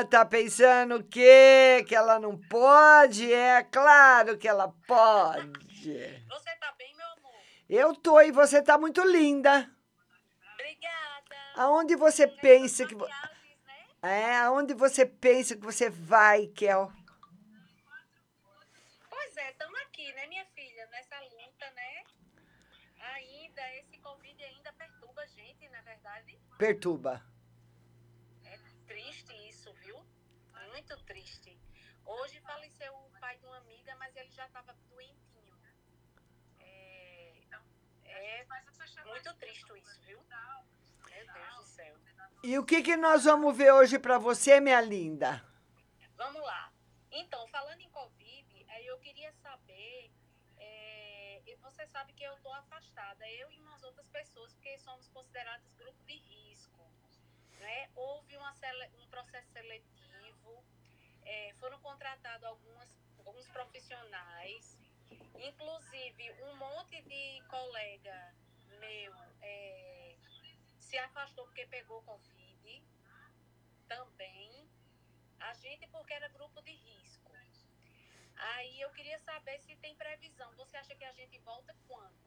Ah, tá pensando o quê? Que ela não pode? É claro que ela pode. Você tá bem, meu amor? Eu tô e você tá muito linda. Obrigada. Aonde você pensa que vo- É, aonde você pensa que você vai, Kel? Pois é, estamos aqui, né, minha filha, nessa luta, né? Ainda, esse Covid ainda perturba a gente, na verdade. Perturba. É triste isso, viu? Muito triste. Hoje faleceu o pai de uma amiga, mas ele já estava doentinho. É, é muito triste isso, viu? Meu Deus do céu. E o que, que nós vamos ver hoje pra você, minha linda? Vamos lá. Então, falando em Covid, aí eu queria saber. é, e você sabe que eu estou afastada, eu e umas outras pessoas, porque somos considerados grupo de risco. Né? Houve uma um processo seletivo, é, foram contratados algumas, alguns profissionais, inclusive um monte de colega meu é, se afastou porque pegou Covid também. A gente porque era grupo de risco. Aí eu queria saber se tem previsão. Você acha que a gente volta quando?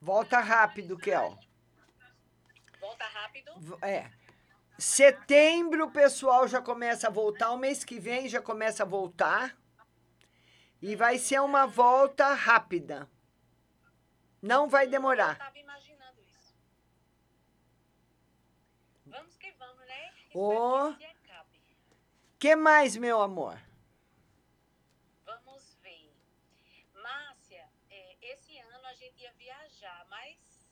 Volta rápido, Kel. Volta rápido? É. Setembro o pessoal já começa a voltar, o mês que vem já começa a voltar. E vai ser uma volta rápida. Não vai Eu demorar. estava imaginando isso. Vamos que vamos, né? Ô. Espero que que mais, meu amor? Vamos ver. Márcia, é, esse ano a gente ia viajar, mas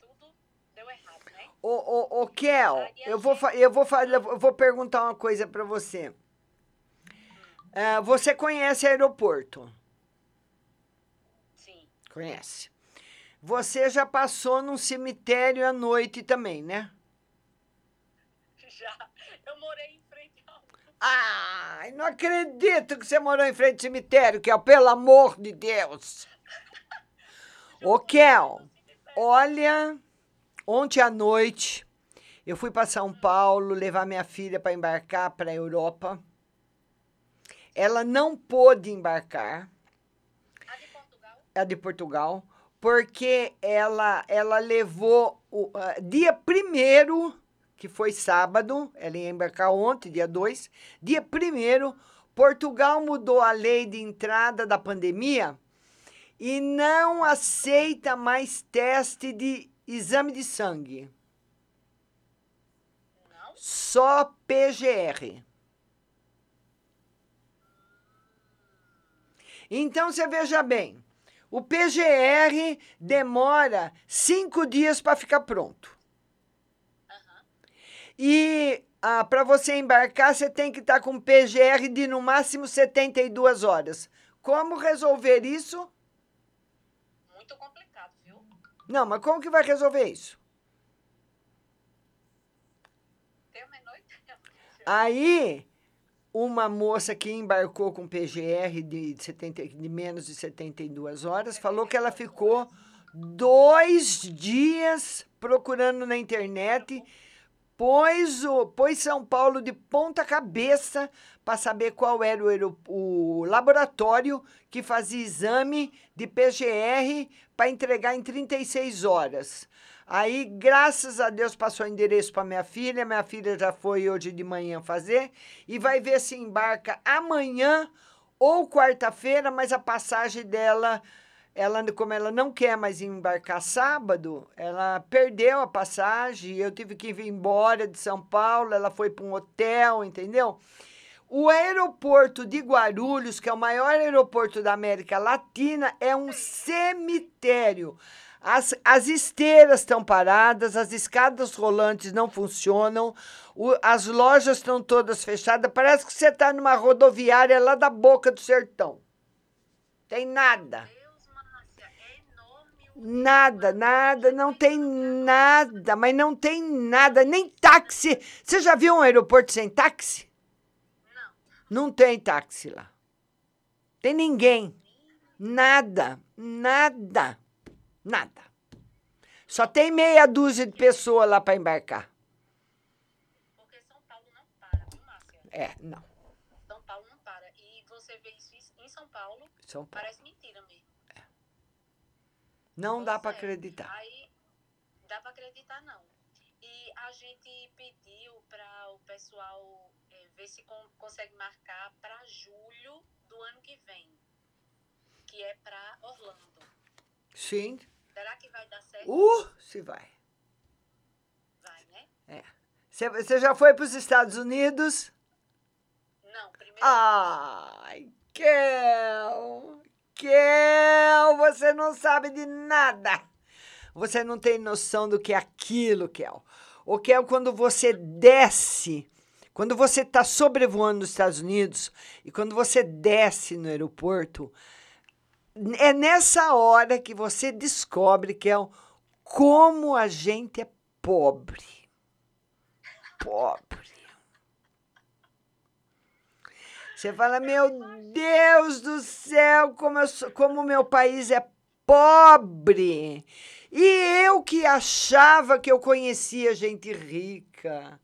tudo deu errado, né? Ô, ô, ô, Kel, eu vou, eu, vou eu vou perguntar uma coisa pra você. Ah, você conhece aeroporto? Sim. Conhece. Você já passou num cemitério à noite também, né? Já. Eu morei em frente ao. Ai, não acredito que você morou em frente ao cemitério, Kel, pelo amor de Deus. Ô, Kel, olha, ontem à noite eu fui para São Paulo levar minha filha para embarcar para a Europa. Ela não pôde embarcar. A de Portugal. Porque ela, ela levou o ah, dia primeiro, que foi sábado, ela ia embarcar ontem, dia 2. Dia primeiro, Portugal mudou a lei de entrada da pandemia e não aceita mais teste de exame de sangue. Só PGR. Então você veja bem, o PGR demora cinco dias para ficar pronto. E Ah, para você embarcar, você tem que estar tá com PGR de no máximo 72 horas. Como resolver isso? Muito complicado, viu? Não, mas como que vai resolver isso? Tem uma noite. Aí, uma moça que embarcou com PGR de, 70, de menos de 72 horas falou que ela ficou dois dias procurando na internet pôs, o, São Paulo de ponta cabeça para saber qual era o, o laboratório que fazia exame de PGR para entregar em 36 horas. Aí, graças a Deus, passou o endereço para minha filha. Minha filha já foi hoje de manhã fazer e vai ver se embarca amanhã ou quarta-feira, mas a passagem dela ela, como ela não quer mais embarcar sábado, ela perdeu a passagem. Eu tive que vir embora de São Paulo. Ela foi para um hotel, entendeu? O aeroporto de Guarulhos, que é o maior aeroporto da América Latina, é um cemitério. As, as esteiras estão paradas, as escadas rolantes não funcionam, o, as lojas estão todas fechadas. Parece que você está numa rodoviária lá da boca do sertão. Tem nada. Nada, nada, não tem nada, mas não tem nada, nem táxi. Você já viu um aeroporto sem táxi? Não. Não tem táxi lá. Tem ninguém. Nada, nada, nada. Só tem meia dúzia de pessoas lá para embarcar. Porque São Paulo não para, viu, Márcia? É, não. São Paulo não para. E você vê isso em São Paulo, São Paulo. parece mentira mesmo. Não dá para acreditar. Aí dá para acreditar não. E a gente pediu para o pessoal é, ver se com, consegue marcar para julho do ano que vem, que é para Orlando. Sim. Será que vai dar certo? Uh, se vai. Vai, né? É. Você já foi para os Estados Unidos? Não, primeiro. Ai, Kel! Kel, você não sabe de nada. Você não tem noção do que é aquilo, Kel. O Kel, quando você desce, quando você está sobrevoando os Estados Unidos e quando você desce no aeroporto, é nessa hora que você descobre, Kel, como a gente é pobre. Pobre. Você fala, meu Deus do céu, como, eu sou, como meu país é pobre. E eu que achava que eu conhecia gente rica.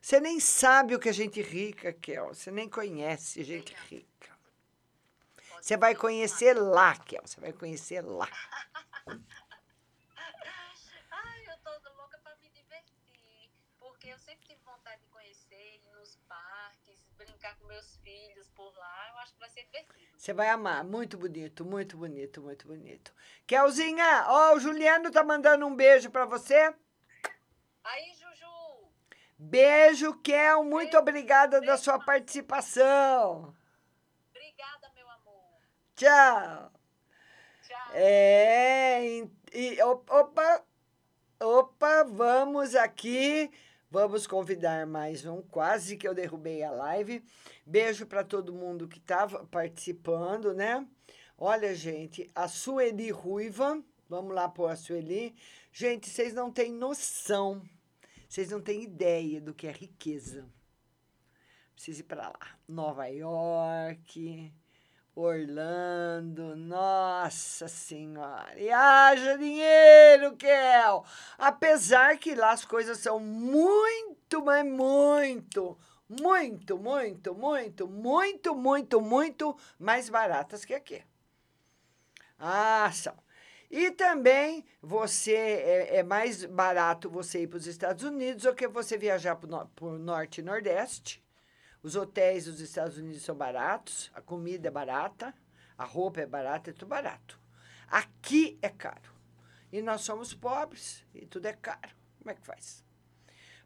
Você nem sabe o que é gente rica, Kel. Você nem conhece gente rica. Você vai conhecer lá, Kel. Você vai conhecer lá. Ai, eu tô louca para me divertir. Porque eu sempre tive vontade de conhecer, ir nos parques, brincar com meus filhos por lá. Eu acho que vai ser divertido. Você vai amar. Muito bonito, muito bonito, muito bonito. Kelzinha, ó, o Juliano tá mandando um beijo para você. Aí, Juju. Beijo, Kel. Muito obrigada da sua participação. Tchau. Tchau. É, e, e, opa, opa, vamos aqui. Vamos convidar mais um. Quase que eu derrubei a live. Beijo para todo mundo que estava participando, né? Olha, gente, a Sueli Ruiva. Vamos lá pôr a Sueli. Gente, vocês não têm noção. Vocês não têm ideia do que é riqueza. Preciso ir para lá. Nova York. Orlando, nossa senhora, e haja dinheiro, Kel! Apesar que lá as coisas são muito, mas muito, muito, muito, muito, muito, muito, muito mais baratas que aqui. Ah, são. E também você é, é mais barato você ir para os Estados Unidos do que você viajar para o Norte e Nordeste. Os hotéis dos Estados Unidos são baratos, a comida é barata, a roupa é barata, é tudo barato. Aqui é caro. E nós somos pobres e tudo é caro. Como é que faz?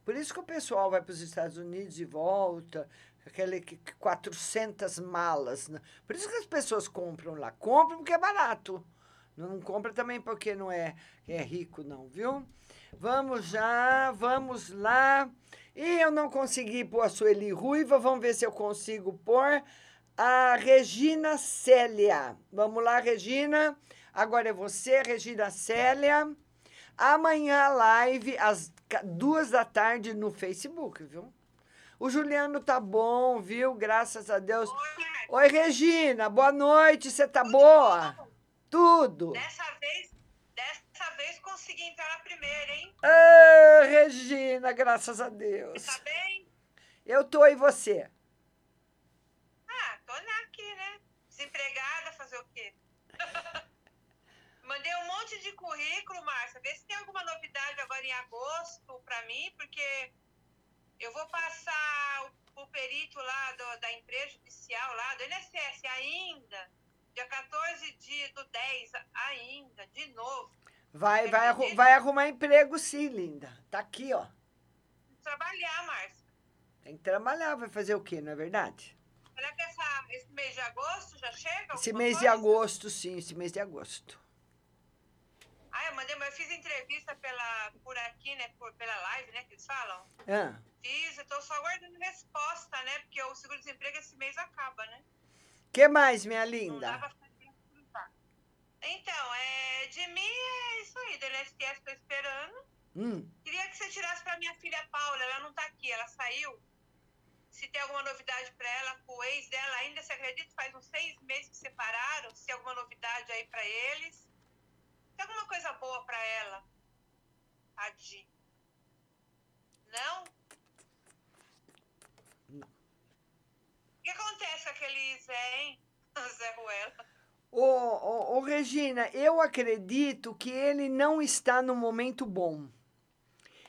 Por isso que o pessoal vai para os Estados Unidos e volta, aquele 400 malas. Né? Por isso que as pessoas compram lá. Compram porque é barato. Não compra também porque não é, é rico, não, viu? Vamos já, vamos lá. E eu não consegui pôr a Sueli Ruiva, vamos ver se eu consigo pôr a Regina Célia. Vamos lá, Regina. Agora é você, Regina Célia. Amanhã live às duas da tarde no Facebook, viu? O Juliano tá bom, viu? Graças a Deus. Oi, Regina, boa noite. Você tá boa? Tudo. Dessa vez, vez consegui entrar na primeira, hein? Ah, Regina, graças a Deus. Tá bem? Eu tô e você. Ah, tô aqui, né? Desempregada, fazer o quê? Mandei um monte de currículo, Márcia. Vê se tem alguma novidade agora em agosto pra mim, porque eu vou passar o, o perito lá do- da empresa judicial, lá do INSS, ainda. Dia 14 de, do 10, ainda, de novo. Vai, vai, arru- vai arrumar emprego sim, linda. Tá aqui, ó. Trabalhar, Márcia. Tem que trabalhar, vai fazer o quê, não é verdade? Será que essa, esse mês de agosto já chega? Esse mês de coisa? agosto, sim, esse mês de agosto. Ah, eu mandei, mas eu fiz entrevista pela, por aqui, né? Por, pela live, né? Que eles falam. Ah, Fiz, eu tô só aguardando resposta, né? Porque o seguro-desemprego esse mês acaba, né? que mais, minha Não dá linda? pra. Então, é, de mim é isso aí, do NSS tô esperando. Hum, Queria que você tirasse pra minha filha Paula, ela não tá aqui, ela saiu. Se tem alguma novidade pra ela, com o ex dela ainda, se acredita, faz uns seis meses que separaram, se tem alguma novidade aí pra eles. Tem alguma coisa boa pra ela? Adi. Não? Não. O que acontece com aquele Zé, hein? Zé Ruela. Ô, ô, ô, Regina, eu acredito que ele não está no momento bom.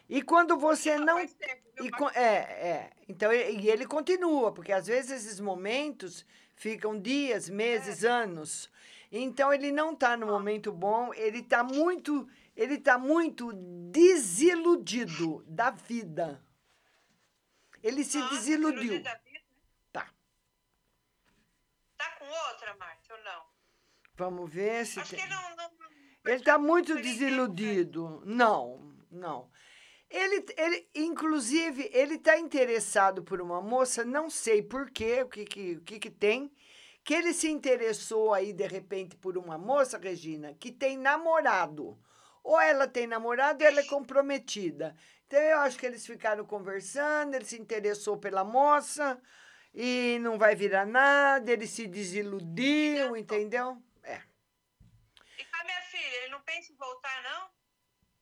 E quando você não. E, co- é, é. Então, e e ele continua, porque às vezes esses momentos ficam dias, meses, anos. Então, ele não está no momento bom, ele está muito. Ele está muito desiludido da vida. Ele se desiludiu. Tá. Tá com outra, Márcia, não? Vamos ver se Acho tem. que não, não, Ele está muito desiludido. Não, não. Ele, ele inclusive, ele está interessado por uma moça, não sei por quê, o que, que, o que, que tem, que ele se interessou aí, de repente, por uma moça, Regina, que tem namorado. Ou ela tem namorado ou ela é comprometida. Então, eu acho que eles ficaram conversando, ele se interessou pela moça e não vai virar nada, ele se desiludiu, entendeu? É. A filha, ele não pensa em voltar, não?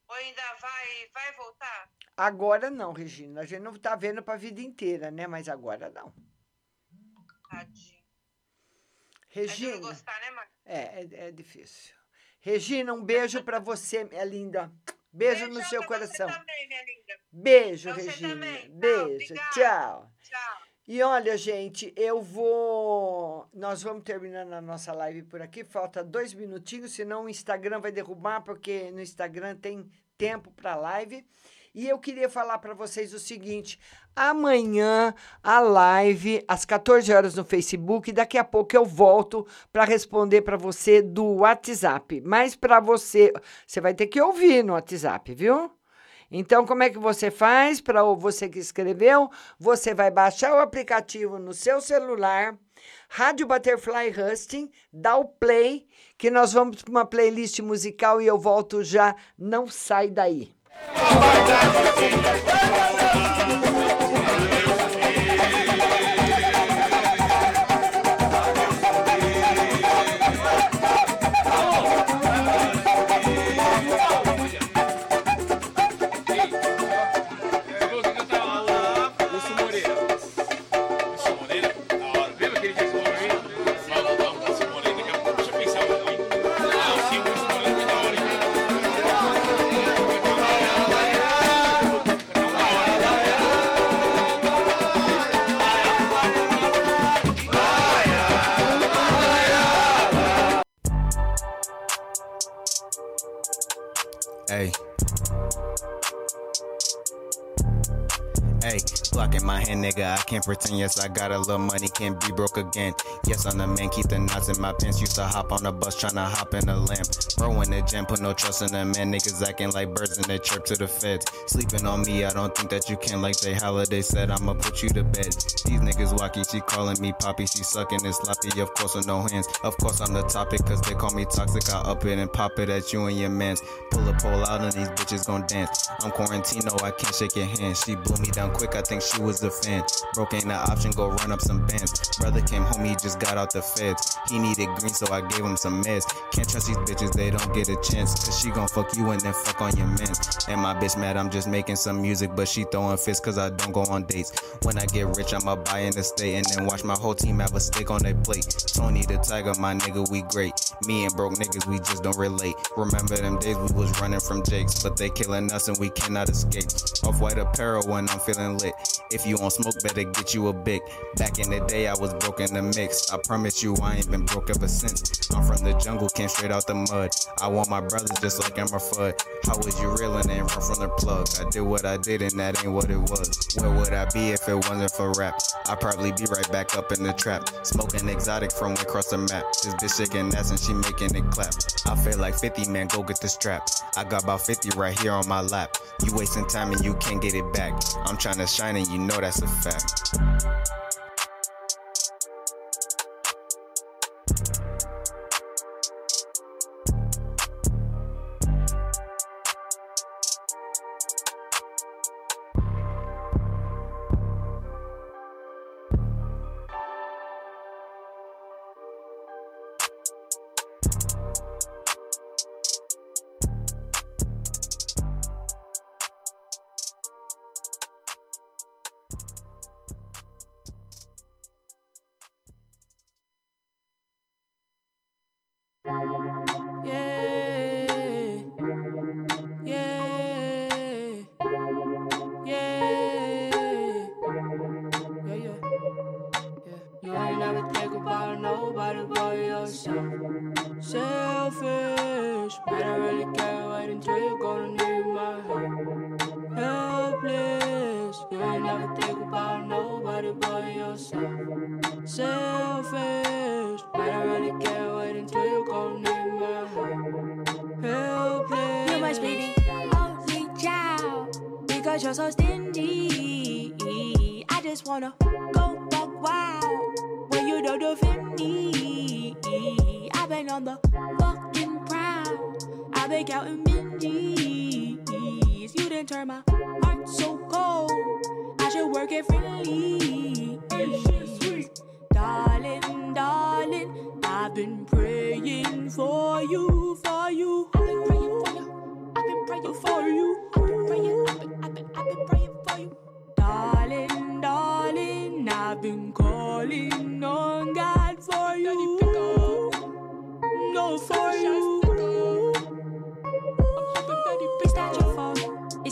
Ou ainda vai, vai voltar? Agora não, Regina. A gente não tá vendo pra vida inteira, né? Mas agora não. Tadinho. Regina. Gostar, né, Márcia? É, é, é difícil. Regina, um beijo pra você, minha linda. Beijo no seu coração. Também, minha linda. Beijo, você Regina. também. Tchau, Beijo. obrigada. Tchau. Tchau. E olha, gente, eu vou. Nós vamos terminando a nossa live por aqui. Falta dois minutinhos, senão o Instagram vai derrubar, porque no Instagram tem tempo para live. E eu queria falar para vocês o seguinte: amanhã a live às 14 horas no Facebook. Daqui a pouco eu volto para responder para você do WhatsApp. Mas para você, você vai ter que ouvir no WhatsApp, viu? Então, como é que você faz para você que escreveu? Você vai baixar o aplicativo no seu celular, Rádio Butterfly Husting, dá o play, que nós vamos para uma playlist musical e eu volto já. Não sai daí. Pretend. Yes, I got a little money, can't be broke again. Yes, I'm the man, keep the knots in my pants. Used to hop on the bus, tryna hop in the lamp. Bro in the gym, put no trust in them man. Niggas acting like birds in the chirp to the feds. Sleeping on me, I don't think that you can. Like they holiday said, I'ma put you to bed. These niggas wacky, she calling me poppy, she sucking and sloppy. Of course, with no hands. Of course, I'm the topic, cause they call me toxic. I up it and pop it at you and your mans. Pull a pole out and these bitches gon' dance. I'm Quarantino, I can't shake your hand. She blew me down quick, I think she was a fan. Broke ain't an option, go run up some bands. Brother came home, he just got out the feds. He needed green, so I gave him some meds. Can't trust these bitches, they don't get a chance. Cause she gon' fuck you and then fuck on your man. And my bitch mad, I'm just making some music, but she throwing fists cause I don't go on dates. When I get rich, I'ma buy an estate and then watch my whole team have a steak on their plate. Tony the Tiger, my nigga, we great. Me and broke niggas, we just don't relate. Remember them days we was running from Jakes, but they killing us and we cannot escape. Off white apparel when I'm feeling lit. If you on smoke, better get you a big. Back in the day, I was broke in the mix. I promise you, I ain't been broke ever since. I'm from the jungle, came straight out the mud. I want my brothers just like I'm a fud. How was you real and run from the plug? I did what I did and that ain't what it was. Where would I be if it wasn't for rap? I'd probably be right back up in the trap. Smoking exotic from across the map. This bitch shaking ass and she making it clap. I feel like 50, man, go get the strap. I got about 50 right here on my lap. You wasting time and you can't get it back. I'm trying to shine and you know that's a fact. Thank you really wait until you're gonna need my help. Helpless, you ain't never think about nobody but yourself. Selfish, I really can't wait until you're gonna need my help. Helpless. You must be the only child because you're so stingy. I just wanna go wild when you don't defend me. I've been on the prowl. I've been counting mindies. You didn't turn my heart so cold. I should work it freely. Darling, darling, I've been praying for you, for you. I've been praying for you. I've been praying for you. I've been praying, I've been, I've been, I've been praying for you. Darling, darling, I've been calling on God for you. No, for you.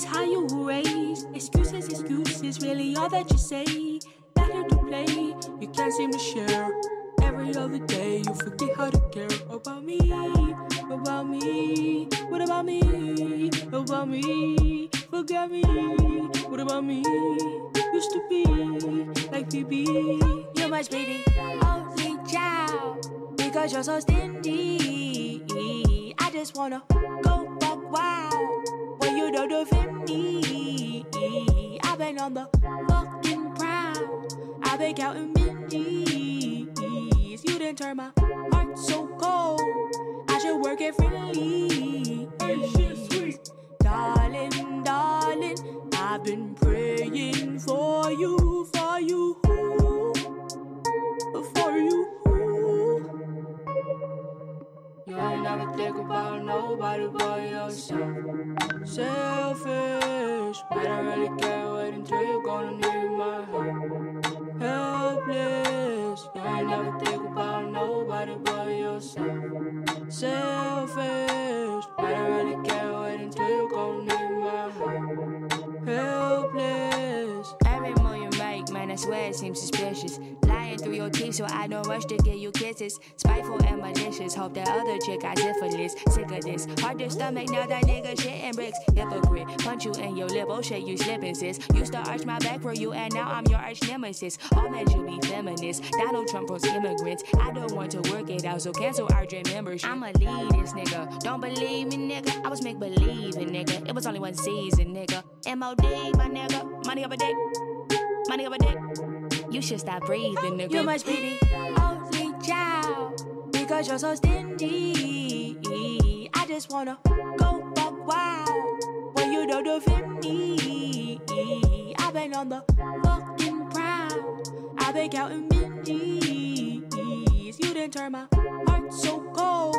It's how you were raised. Excuses, excuses, really all that you say. Better to play. You can't seem to share. Every other day you forget how to care about me, about me. What about me? About me. Forget me. What about me? Used to be like BB. You must be the only child because you're so stingy. I just wanna go buck wild when you don't defend me. I've been on the fucking prowl. I've been counting mindies. You didn't turn my heart so cold. I should work it freely. Darling, darling, I've been praying for you, for you, for you. You ain't never think about nobody but yourself. Selfish, but I really can't wait until you're gonna need my help. Helpless, you ain't never think about nobody but yourself. Selfish, but I really can't wait until you're gonna need my help. Helpless. I swear it seems suspicious. Lying through your teeth, so I don't rush to give you kisses. Spiteful and malicious. Hope that other chick got syphilis. Sick of this. Hard to stomach now that nigga shitting bricks. Hypocrite. Punch you in your lip. Oh shit, you slipping, sis. Used to arch my back for you, and now I'm your arch nemesis. All men should be feminists. Donald Trump promotes immigrants. I don't want to work it out, so cancel our dream membership. I'ma lead this nigga. Don't believe me, nigga. I was make believe nigga. It was only one season, nigga. MOD, my nigga. Money over dick. Dick. You should stop breathing, nigga. You must be the only child because you're so stingy. I just wanna go buck wild when you don't defend me. I've been on the fucking prowl. I've been counting Benjis. You didn't turn my heart so cold.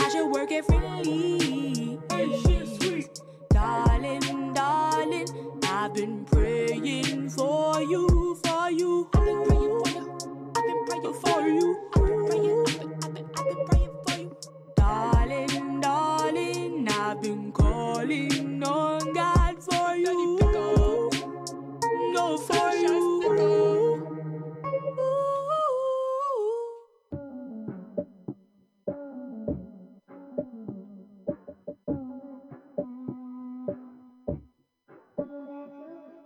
I should work it freely. Darling, darling, I've been for you, for you. I've been praying for you. I've been praying for you. I've been praying, I've been, I've been, I've been praying for you. Darling, darling, I've been calling on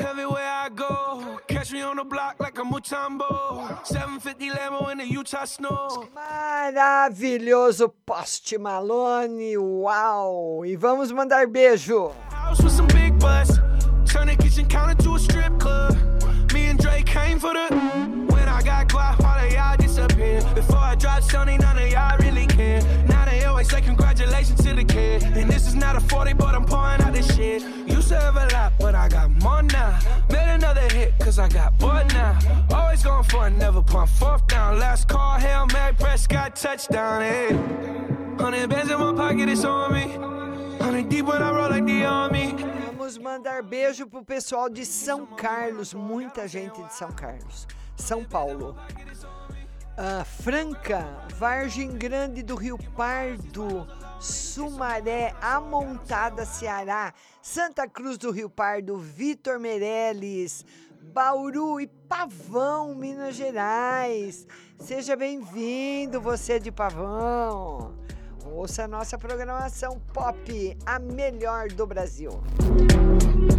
Everywhere I go, catch me on the block like a Mutombo. 750 Lambo in the Utah snow. Maravilhoso Post Malone, uau! E vamos mandar beijo. House with some big butts. Turn the kitchen counter to a strip club. Me and Drake came for the. When I got quiet, all of y'all disappeared. Before I dropped Sony, none of y'all really care. Now they always say congratulations to the kid. And this is not a 40, but I'm pouring out this shit. A lot, but I got more now. Made another hit, cause I got now. Always going for it, never pump fourth down. Last call, Hail Mary, touchdown, hey. Bands in my pocket, it's on me. Deep when I roll like the army. Vamos mandar beijo pro pessoal de São Carlos, muita gente de São Carlos. São Paulo. Ah, Franca, Vargem Grande do Rio Pardo, Sumaré, Amontada, Ceará, Santa Cruz do Rio Pardo, Vitor Meirelles, Bauru e Pavão, Minas Gerais. Seja bem-vindo, você de Pavão. Ouça a nossa programação Pop, a melhor do Brasil.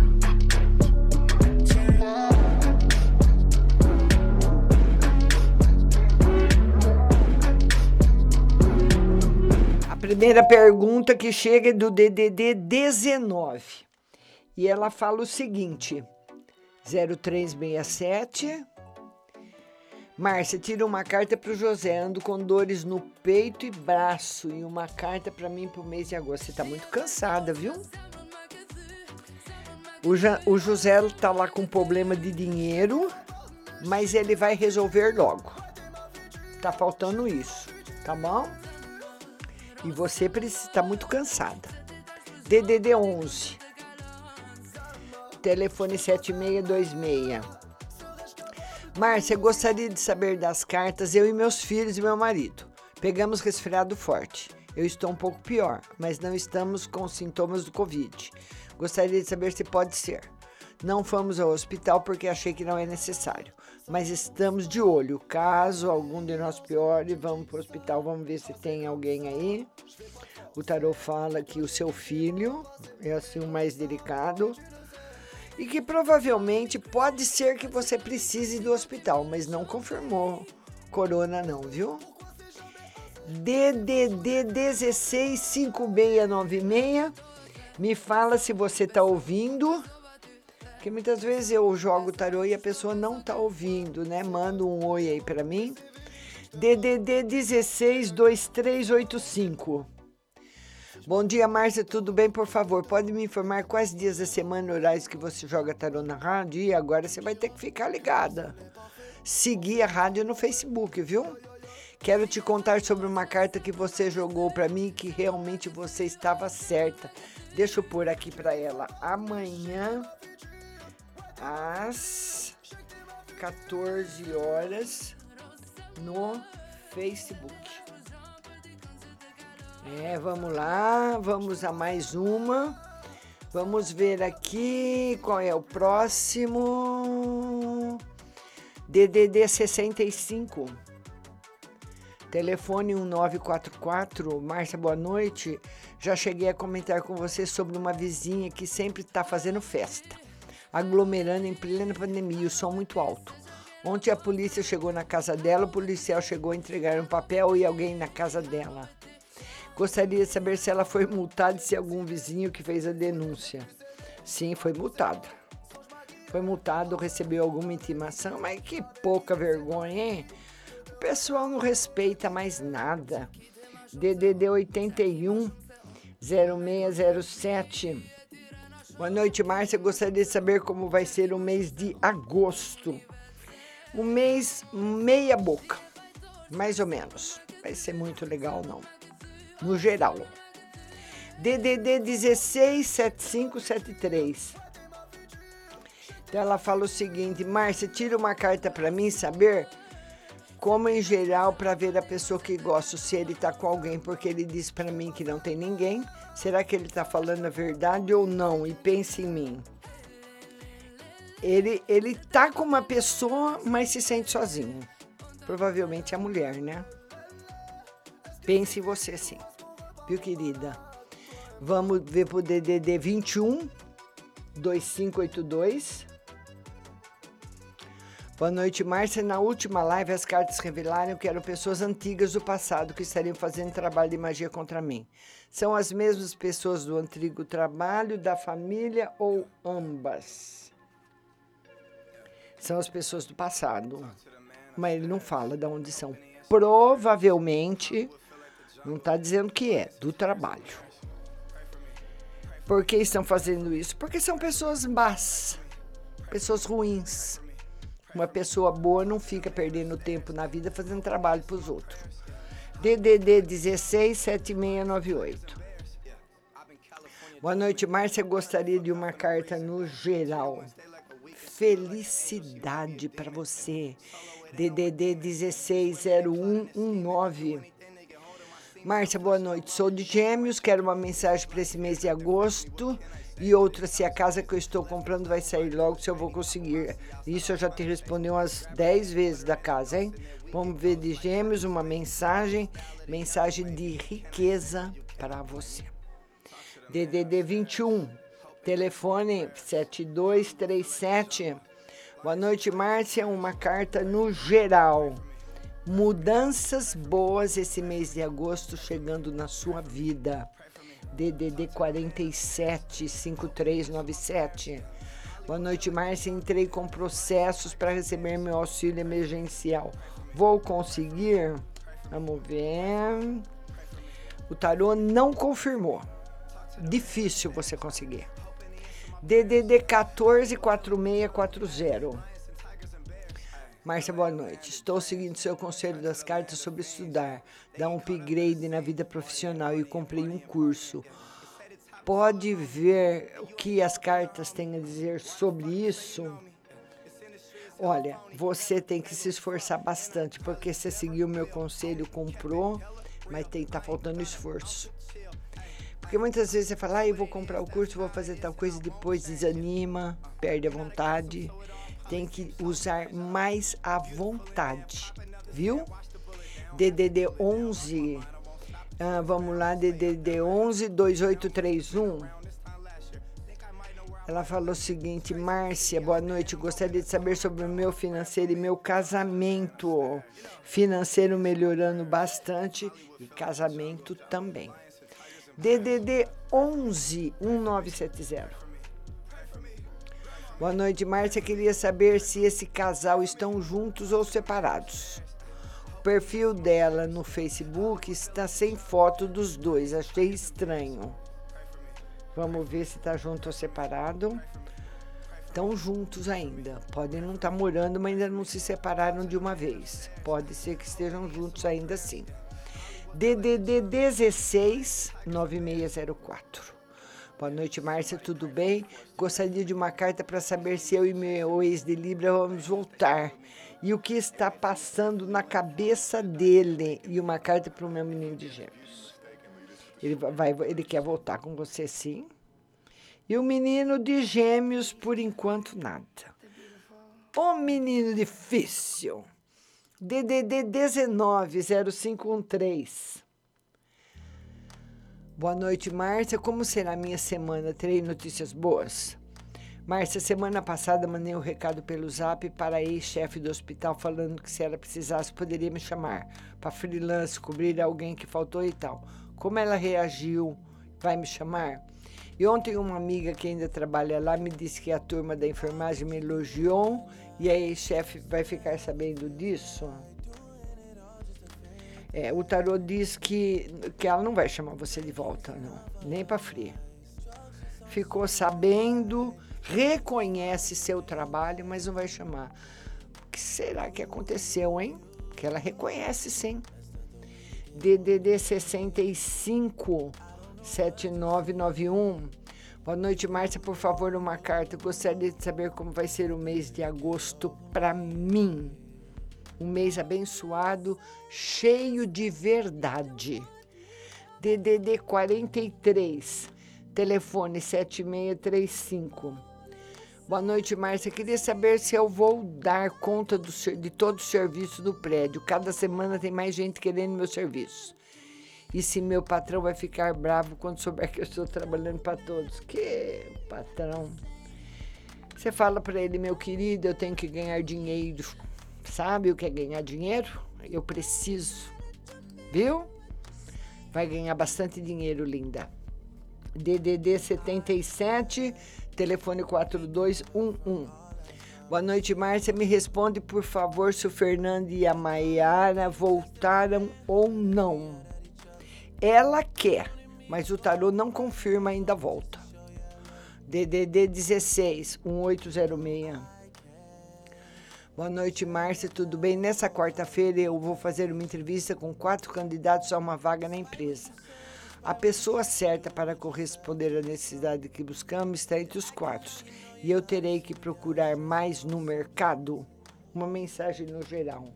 A primeira pergunta que chega é do DDD 19. E ela fala o seguinte: 0367 Márcia, tira uma carta para o José. Ando com dores no peito e braço. E uma carta para mim pro mês de agosto. Você tá muito cansada, viu? O, o José tá lá com problema de dinheiro, mas ele vai resolver logo. Tá faltando isso, tá bom? E você precisa, tá muito cansada. DDD 11. Telefone 7626. Márcia, gostaria de saber das cartas, eu e meus filhos e meu marido. Pegamos resfriado forte. Eu estou um pouco pior, mas não estamos com sintomas do Covid. Gostaria de saber se pode ser. Não fomos ao hospital porque achei que não é necessário, mas estamos de olho. Caso algum de nós piore, vamos para o hospital, vamos ver se tem alguém aí. O tarô fala que o seu filho é assim o mais delicado e que provavelmente pode ser que você precise do hospital, mas não confirmou corona não, viu? DDD 165696 Me fala se você tá ouvindo. Porque muitas vezes eu jogo tarô e a pessoa não tá ouvindo, né? Manda um oi aí para mim. DDD 16 2385. Bom dia, Márcia, tudo bem? Por favor, pode me informar quais dias da semana horários que você joga tarô na rádio? E agora você vai ter que ficar ligada. Seguir a rádio no Facebook, viu? Quero te contar sobre uma carta que você jogou para mim que realmente você estava certa. Deixa eu pôr aqui para ela. Amanhã às 14 horas no Facebook. É, vamos lá, vamos a mais uma. Vamos ver aqui qual é o próximo. DDD 65. Telefone 1944. Márcia, boa noite. Já cheguei a comentar com você sobre uma vizinha que sempre está fazendo festa, aglomerando em plena pandemia, o som muito alto. Ontem a polícia chegou na casa dela, o policial chegou a entregar um papel e alguém na casa dela. Gostaria de saber se ela foi multada e se algum vizinho que fez a denúncia. Sim, foi multada. Foi multado, recebeu alguma intimação, mas que pouca vergonha, hein? O pessoal não respeita mais nada. DDD 81 0607. Boa noite, Márcia. Gostaria de saber como vai ser o mês de agosto. Um mês meia boca, mais ou menos. Vai ser muito legal, não. No geral. DDD 167573. Então ela fala o seguinte: Márcia, tira uma carta para mim saber como em geral para ver a pessoa que gosto, se ele tá com alguém, porque ele disse para mim que não tem ninguém. Será que ele tá falando a verdade ou não? E pense em mim. Ele ele tá com uma pessoa, mas se sente sozinho. Provavelmente a mulher, né? Pense em você sim. Viu, querida? Vamos ver pro DDD 21 2582. Boa noite, Márcia. Na última live, as cartas revelaram que eram pessoas antigas do passado que estariam fazendo trabalho de magia contra mim. São as mesmas pessoas do antigo trabalho, da família ou ambas? São as pessoas do passado. Mas ele não fala de onde são. Provavelmente, não está dizendo que é, do trabalho. Por que estão fazendo isso? Porque são pessoas más, pessoas ruins. Uma pessoa boa não fica perdendo tempo na vida fazendo trabalho para os outros. DDD 167698. Boa noite, Márcia. Gostaria de uma carta no geral. Felicidade para você. DDD 160119. Márcia, boa noite. Sou de Gêmeos, quero uma mensagem para esse mês de agosto e outra se a casa que eu estou comprando vai sair logo, se eu vou conseguir. Isso eu já te respondi umas 10 vezes da casa, hein? Vamos ver de Gêmeos uma mensagem, mensagem de riqueza para você. DDD 21, telefone 7237. Boa noite, Márcia. Uma carta no geral. Mudanças boas esse mês de agosto chegando na sua vida. DDD 47 5397. Boa noite, Márcia. Entrei com processos para receber meu auxílio emergencial. Vou conseguir? Vamos ver. O tarô não confirmou. Difícil você conseguir. DDD 14 4640. Márcia, boa noite. Estou seguindo seu conselho das cartas sobre estudar, dar um upgrade na vida profissional e comprei um curso. Pode ver o que as cartas têm a dizer sobre isso? Olha, você tem que se esforçar bastante, porque você seguiu meu conselho, comprou, mas tem tá faltando esforço. Porque muitas vezes você fala, ah, eu vou comprar o curso, vou fazer tal coisa, e depois desanima, perde a vontade tem que usar mais à vontade, viu? DDD 11, ah, vamos lá, DDD 11 2831. Ela falou o seguinte: Márcia, boa noite. Gostaria de saber sobre o meu financeiro e meu casamento. Financeiro melhorando bastante e casamento também. DDD 11 1970. Boa noite, Márcia. Queria saber se esse casal estão juntos ou separados. O perfil dela no Facebook está sem foto dos dois. Achei estranho. Vamos ver se está junto ou separado. Estão juntos ainda. Podem não estar morando, mas ainda não se separaram de uma vez. Pode ser que estejam juntos ainda sim. DDD 16 9604. Boa noite, Márcia, tudo bem? Gostaria de uma carta para saber se eu e meu ex de Libra vamos voltar. E o que está passando na cabeça dele. E uma carta para o meu menino de gêmeos. Ele, vai, ele quer voltar com você, sim. E o menino de gêmeos, por enquanto, nada. O menino difícil. DDD 190513. Boa noite, Márcia. Como será a minha semana? Terei notícias boas? Márcia, semana passada mandei um recado pelo zap para a ex-chefe do hospital falando que se ela precisasse poderia me chamar para freelance, cobrir alguém que faltou e tal. Como ela reagiu? Vai me chamar? E ontem uma amiga que ainda trabalha lá me disse que a turma da enfermagem me elogiou e a ex-chefe vai ficar sabendo disso. É, o tarô diz que, que ela não vai chamar você de volta, não, nem para fria. Ficou sabendo, reconhece seu trabalho, mas não vai chamar. O que será que aconteceu, hein? Que ela reconhece sim. DDD 65 7991. Boa noite, Márcia. Por favor, uma carta. Gostaria de saber como vai ser o mês de agosto para mim um mês abençoado, cheio de verdade. DDD 43, telefone 7635. Boa noite, Márcia. Queria saber se eu vou dar conta do, de todo o serviço do prédio. Cada semana tem mais gente querendo meu serviço. E se meu patrão vai ficar bravo quando souber que eu estou trabalhando para todos? Que patrão. Você fala para ele, meu querido, eu tenho que ganhar dinheiro Sabe o que é ganhar dinheiro? Eu preciso. Viu? Vai ganhar bastante dinheiro, linda. DDD 77, telefone 4211. Boa noite, Márcia. Me responde, por favor, se o Fernando e a Maiara voltaram ou não. Ela quer, mas o tarô não confirma ainda a volta. DDD 16, 1806. Boa noite, Márcia. Tudo bem? Nessa quarta-feira eu vou fazer uma entrevista com quatro candidatos a uma vaga na empresa. A pessoa certa para corresponder à necessidade que buscamos está entre os quatro. E eu terei que procurar mais no mercado. Uma mensagem no geral.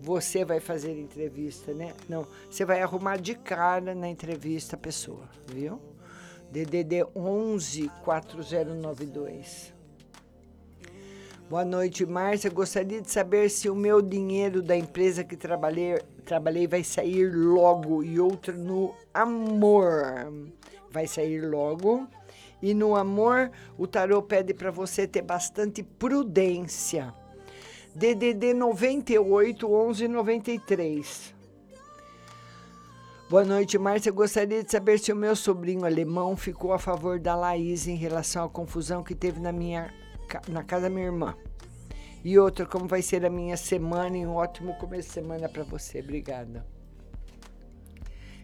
Você vai fazer entrevista, né? Não, você vai arrumar de cara na entrevista a pessoa, viu? DDD 11 4092. Boa noite, Márcia. Gostaria de saber se o meu dinheiro da empresa que trabalhei, trabalhei vai sair logo e outro no amor. Vai sair logo. E no amor, o tarô pede para você ter bastante prudência. DDD 98 11 93. Boa noite, Márcia. Gostaria de saber se o meu sobrinho alemão ficou a favor da Laís em relação à confusão que teve na minha na casa da minha irmã. E outra, como vai ser a minha semana e um ótimo começo de semana para você. Obrigada.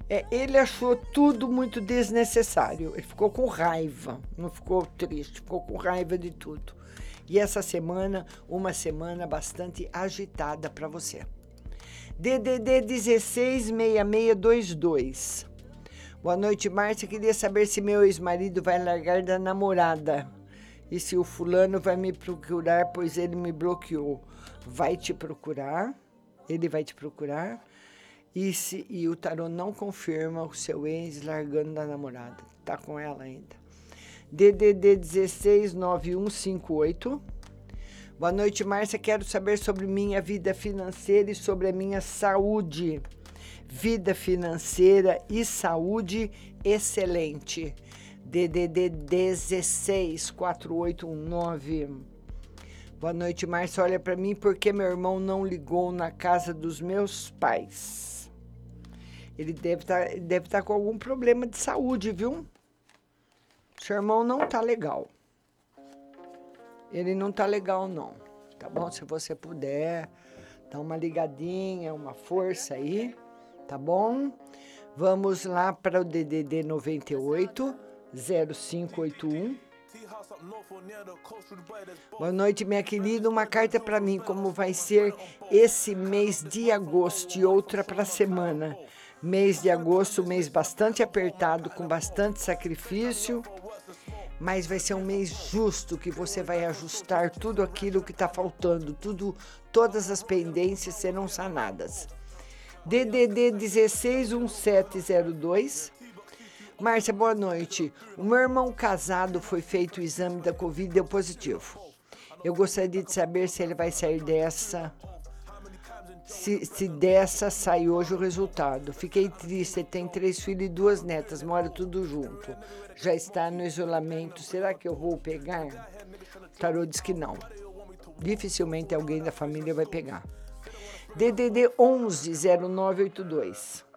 É, ele achou tudo muito desnecessário. Ele ficou com raiva, não ficou triste, ficou com raiva de tudo. E essa semana, uma semana bastante agitada para você. DDD 166622. Boa noite, Márcia. Queria saber se meu ex-marido vai largar da namorada e se o fulano vai me procurar, pois ele me bloqueou. Vai te procurar, ele vai te procurar. E, se, e o tarô não confirma o seu ex largando da namorada. Tá com ela ainda. DDD 169158. Boa noite, Márcia. Quero saber sobre minha vida financeira e sobre a minha saúde. Vida financeira e saúde excelente. DDD 164819. Boa noite, Márcia. Olha para mim porque meu irmão não ligou na casa dos meus pais. Ele deve estar deve tá com algum problema de saúde, viu? Seu irmão não tá legal. Ele não tá legal, não. Tá bom? Se você puder, dá uma ligadinha, uma força aí, tá bom? Vamos lá para o DDD 98 0581. Boa noite, minha querida. Uma carta para mim, como vai ser esse mês de agosto e outra para a semana. Mês de agosto, mês bastante apertado, com bastante sacrifício, mas vai ser um mês justo que você vai ajustar tudo aquilo que está faltando, tudo, todas as pendências serão sanadas. DDD 161702 Márcia, boa noite. O meu irmão casado foi feito o exame da Covid e deu positivo. Eu gostaria de saber se ele vai sair dessa. Se, se dessa sai hoje o resultado. Fiquei triste, ele tem três filhos e duas netas, mora tudo junto. Já está no isolamento. Será que eu vou pegar? O tarô diz que não. Dificilmente alguém da família vai pegar. DDD 11 0982.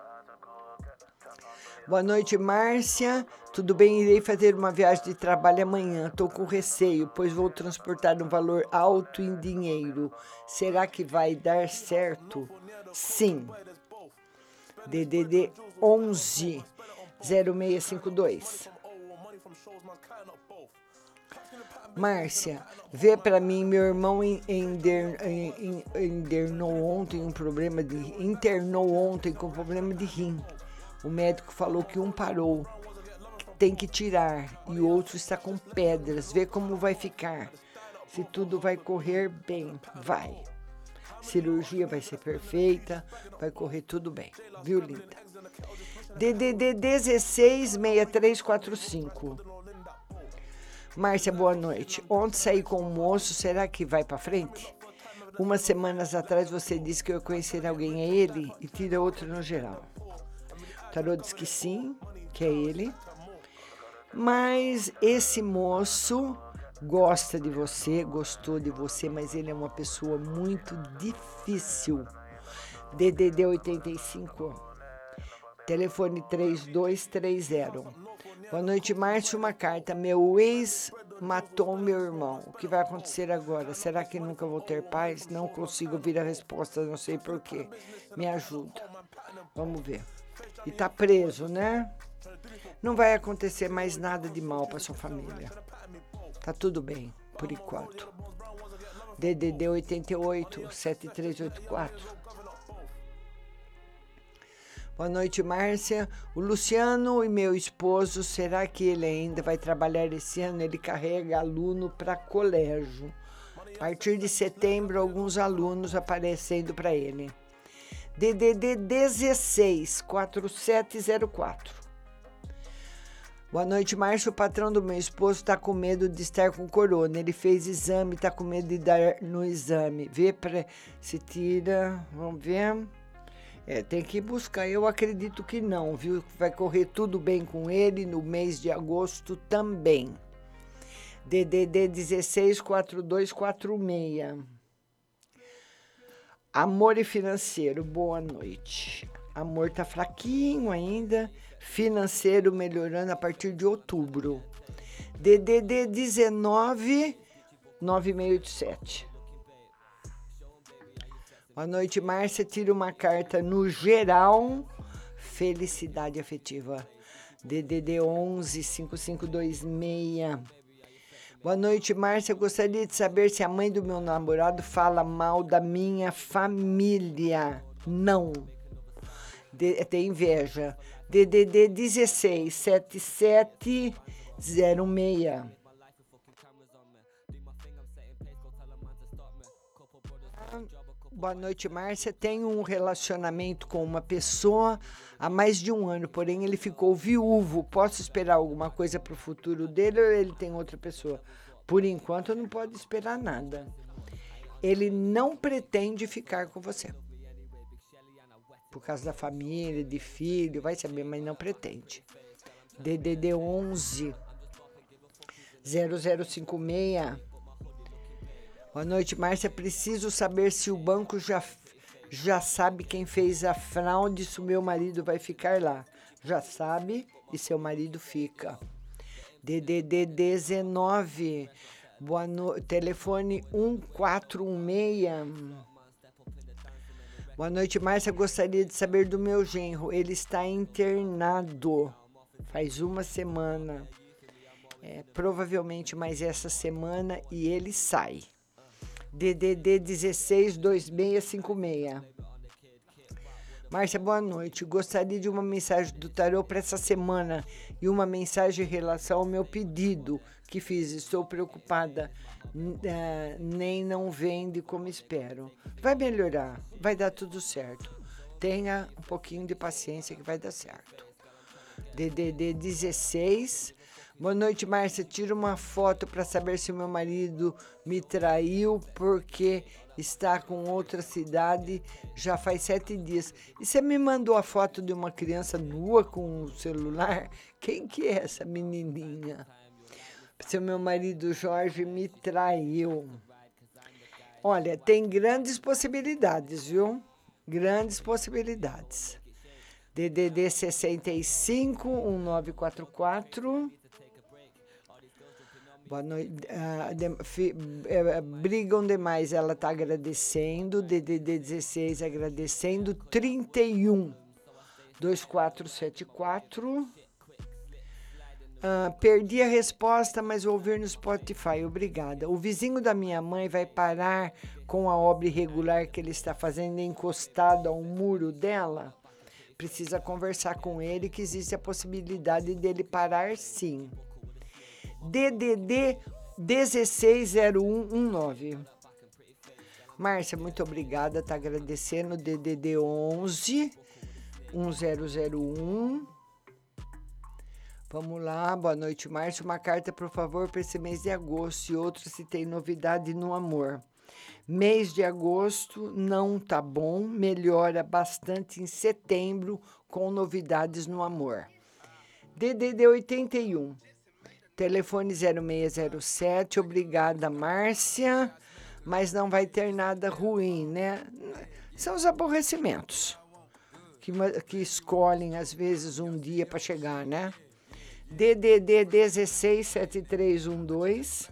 Boa noite, Márcia. Tudo bem? Irei fazer uma viagem de trabalho amanhã. Estou com receio, pois vou transportar um valor alto em dinheiro. Será que vai dar certo? Sim. DDD 11 0652. Márcia, vê para mim, meu irmão internou ontem um problema de internou ontem com problema de rim. O médico falou que um parou, tem que tirar, e o outro está com pedras. Vê como vai ficar. Se tudo vai correr bem, vai. Cirurgia vai ser perfeita, vai correr tudo bem, viu, linda? DDD 166345. Márcia, boa noite. Ontem saí com um moço, será que vai para frente? Umas semanas atrás você disse que eu conhecer alguém, é ele? E tira outro no geral tarô diz que sim, que é ele. Mas esse moço gosta de você, gostou de você, mas ele é uma pessoa muito difícil. DDD 85, telefone 3230. Boa noite, Márcio. Uma carta. Meu ex matou meu irmão. O que vai acontecer agora? Será que nunca vou ter paz? Não consigo ouvir a resposta, não sei porquê. Me ajuda. Vamos ver e tá preso, né? Não vai acontecer mais nada de mal para sua família. Tá tudo bem, por enquanto. DDD 88 7384. Boa noite, Márcia. O Luciano e meu esposo, será que ele ainda vai trabalhar esse ano? Ele carrega aluno para colégio. A partir de setembro, alguns alunos aparecendo para ele. DDD 16 4704. Boa noite, Márcio. O patrão do meu esposo está com medo de estar com corona. Ele fez exame, está com medo de dar no exame. Vê para se tira. Vamos ver. É, tem que buscar. Eu acredito que não, viu? Vai correr tudo bem com ele no mês de agosto também. DDD 16 4246. Amor e financeiro, boa noite. Amor tá fraquinho ainda, financeiro melhorando a partir de outubro. DDD 19 9687. Boa noite, Márcia. Tira uma carta no geral. Felicidade afetiva. DDD 11 5526. Boa noite, Márcia. Gostaria de saber se a mãe do meu namorado fala mal da minha família. Não. De, tem inveja. DDD 16 7706. Boa noite, Márcia. Tenho um relacionamento com uma pessoa há mais de um ano, porém ele ficou viúvo. Posso esperar alguma coisa para o futuro dele ou ele tem outra pessoa? Por enquanto, não pode esperar nada. Ele não pretende ficar com você. Por causa da família, de filho, vai saber, mas não pretende. DDD 11 0056. Boa noite, Márcia. Preciso saber se o banco já já sabe quem fez a fraude se o meu marido vai ficar lá. Já sabe e seu marido fica. DDD 19, boa no... telefone 1416. Boa noite, Márcia. Gostaria de saber do meu genro. Ele está internado faz uma semana. É, provavelmente mais essa semana e ele sai. DDD 16 2656. Márcia, boa noite. Gostaria de uma mensagem do tarô para essa semana e uma mensagem em relação ao meu pedido que fiz. Estou preocupada. Eh, nem não vende como espero. Vai melhorar, vai dar tudo certo. Tenha um pouquinho de paciência que vai dar certo. DDD 16. Boa noite, Márcia. Tira uma foto para saber se o meu marido me traiu porque está com outra cidade já faz sete dias. E você me mandou a foto de uma criança nua com o celular? Quem que é essa menininha? Se o meu marido Jorge me traiu. Olha, tem grandes possibilidades, viu? Grandes possibilidades. DDD 65 1944. Boa noite. Ah, de- fi- eh, brigam demais. Ela está agradecendo. DDD 16 agradecendo. 31 2474. Ah, perdi a resposta, mas vou ouvir no Spotify. Obrigada. O vizinho da minha mãe vai parar com a obra irregular que ele está fazendo encostado ao muro dela? Precisa conversar com ele que existe a possibilidade dele parar sim. DDD 160119. Márcia, muito obrigada. Tá agradecendo. DDD 11 1001. Vamos lá, boa noite, Márcio. Uma carta, por favor, para esse mês de agosto e outra se tem novidade no amor. Mês de agosto não tá bom, melhora bastante em setembro com novidades no amor. DDD 81, telefone 0607, obrigada, Márcia, mas não vai ter nada ruim, né? São os aborrecimentos que, que escolhem, às vezes, um dia para chegar, né? DDD 167312.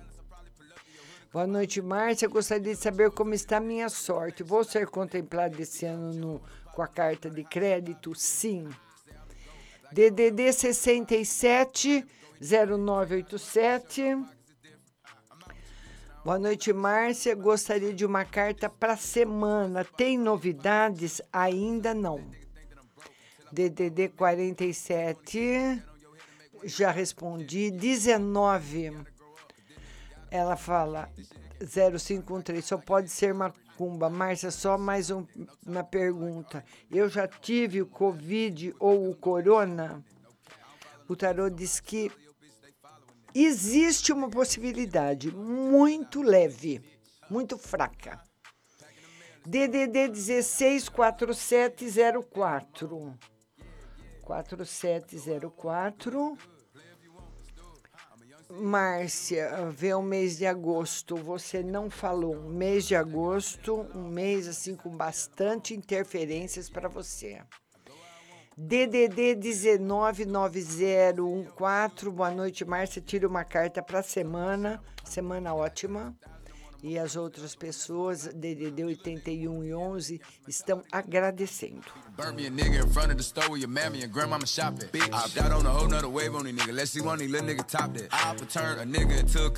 Boa noite, Márcia. Gostaria de saber como está a minha sorte. Vou ser contemplado esse ano no- com a carta de crédito? Sim. DDD 67 0987. Boa noite, Márcia. Gostaria de uma carta para semana. Tem novidades? Ainda não. DDD 47. Já respondi. 19. Ela fala 0513. Só pode ser macumba. Márcia, só mais um- uma pergunta. Eu já tive o Covid ou o Corona? O tarô diz que existe uma possibilidade muito leve, muito fraca. DDD 164704. 4704. Márcia, vê o mês de agosto. Você não falou. Um mês de agosto, um mês assim com bastante interferências para você. DDD 199014. Boa noite, Márcia. Tira uma carta para a semana. Semana ótima. E as outras pessoas, DDD 81 e 11, estão agradecendo.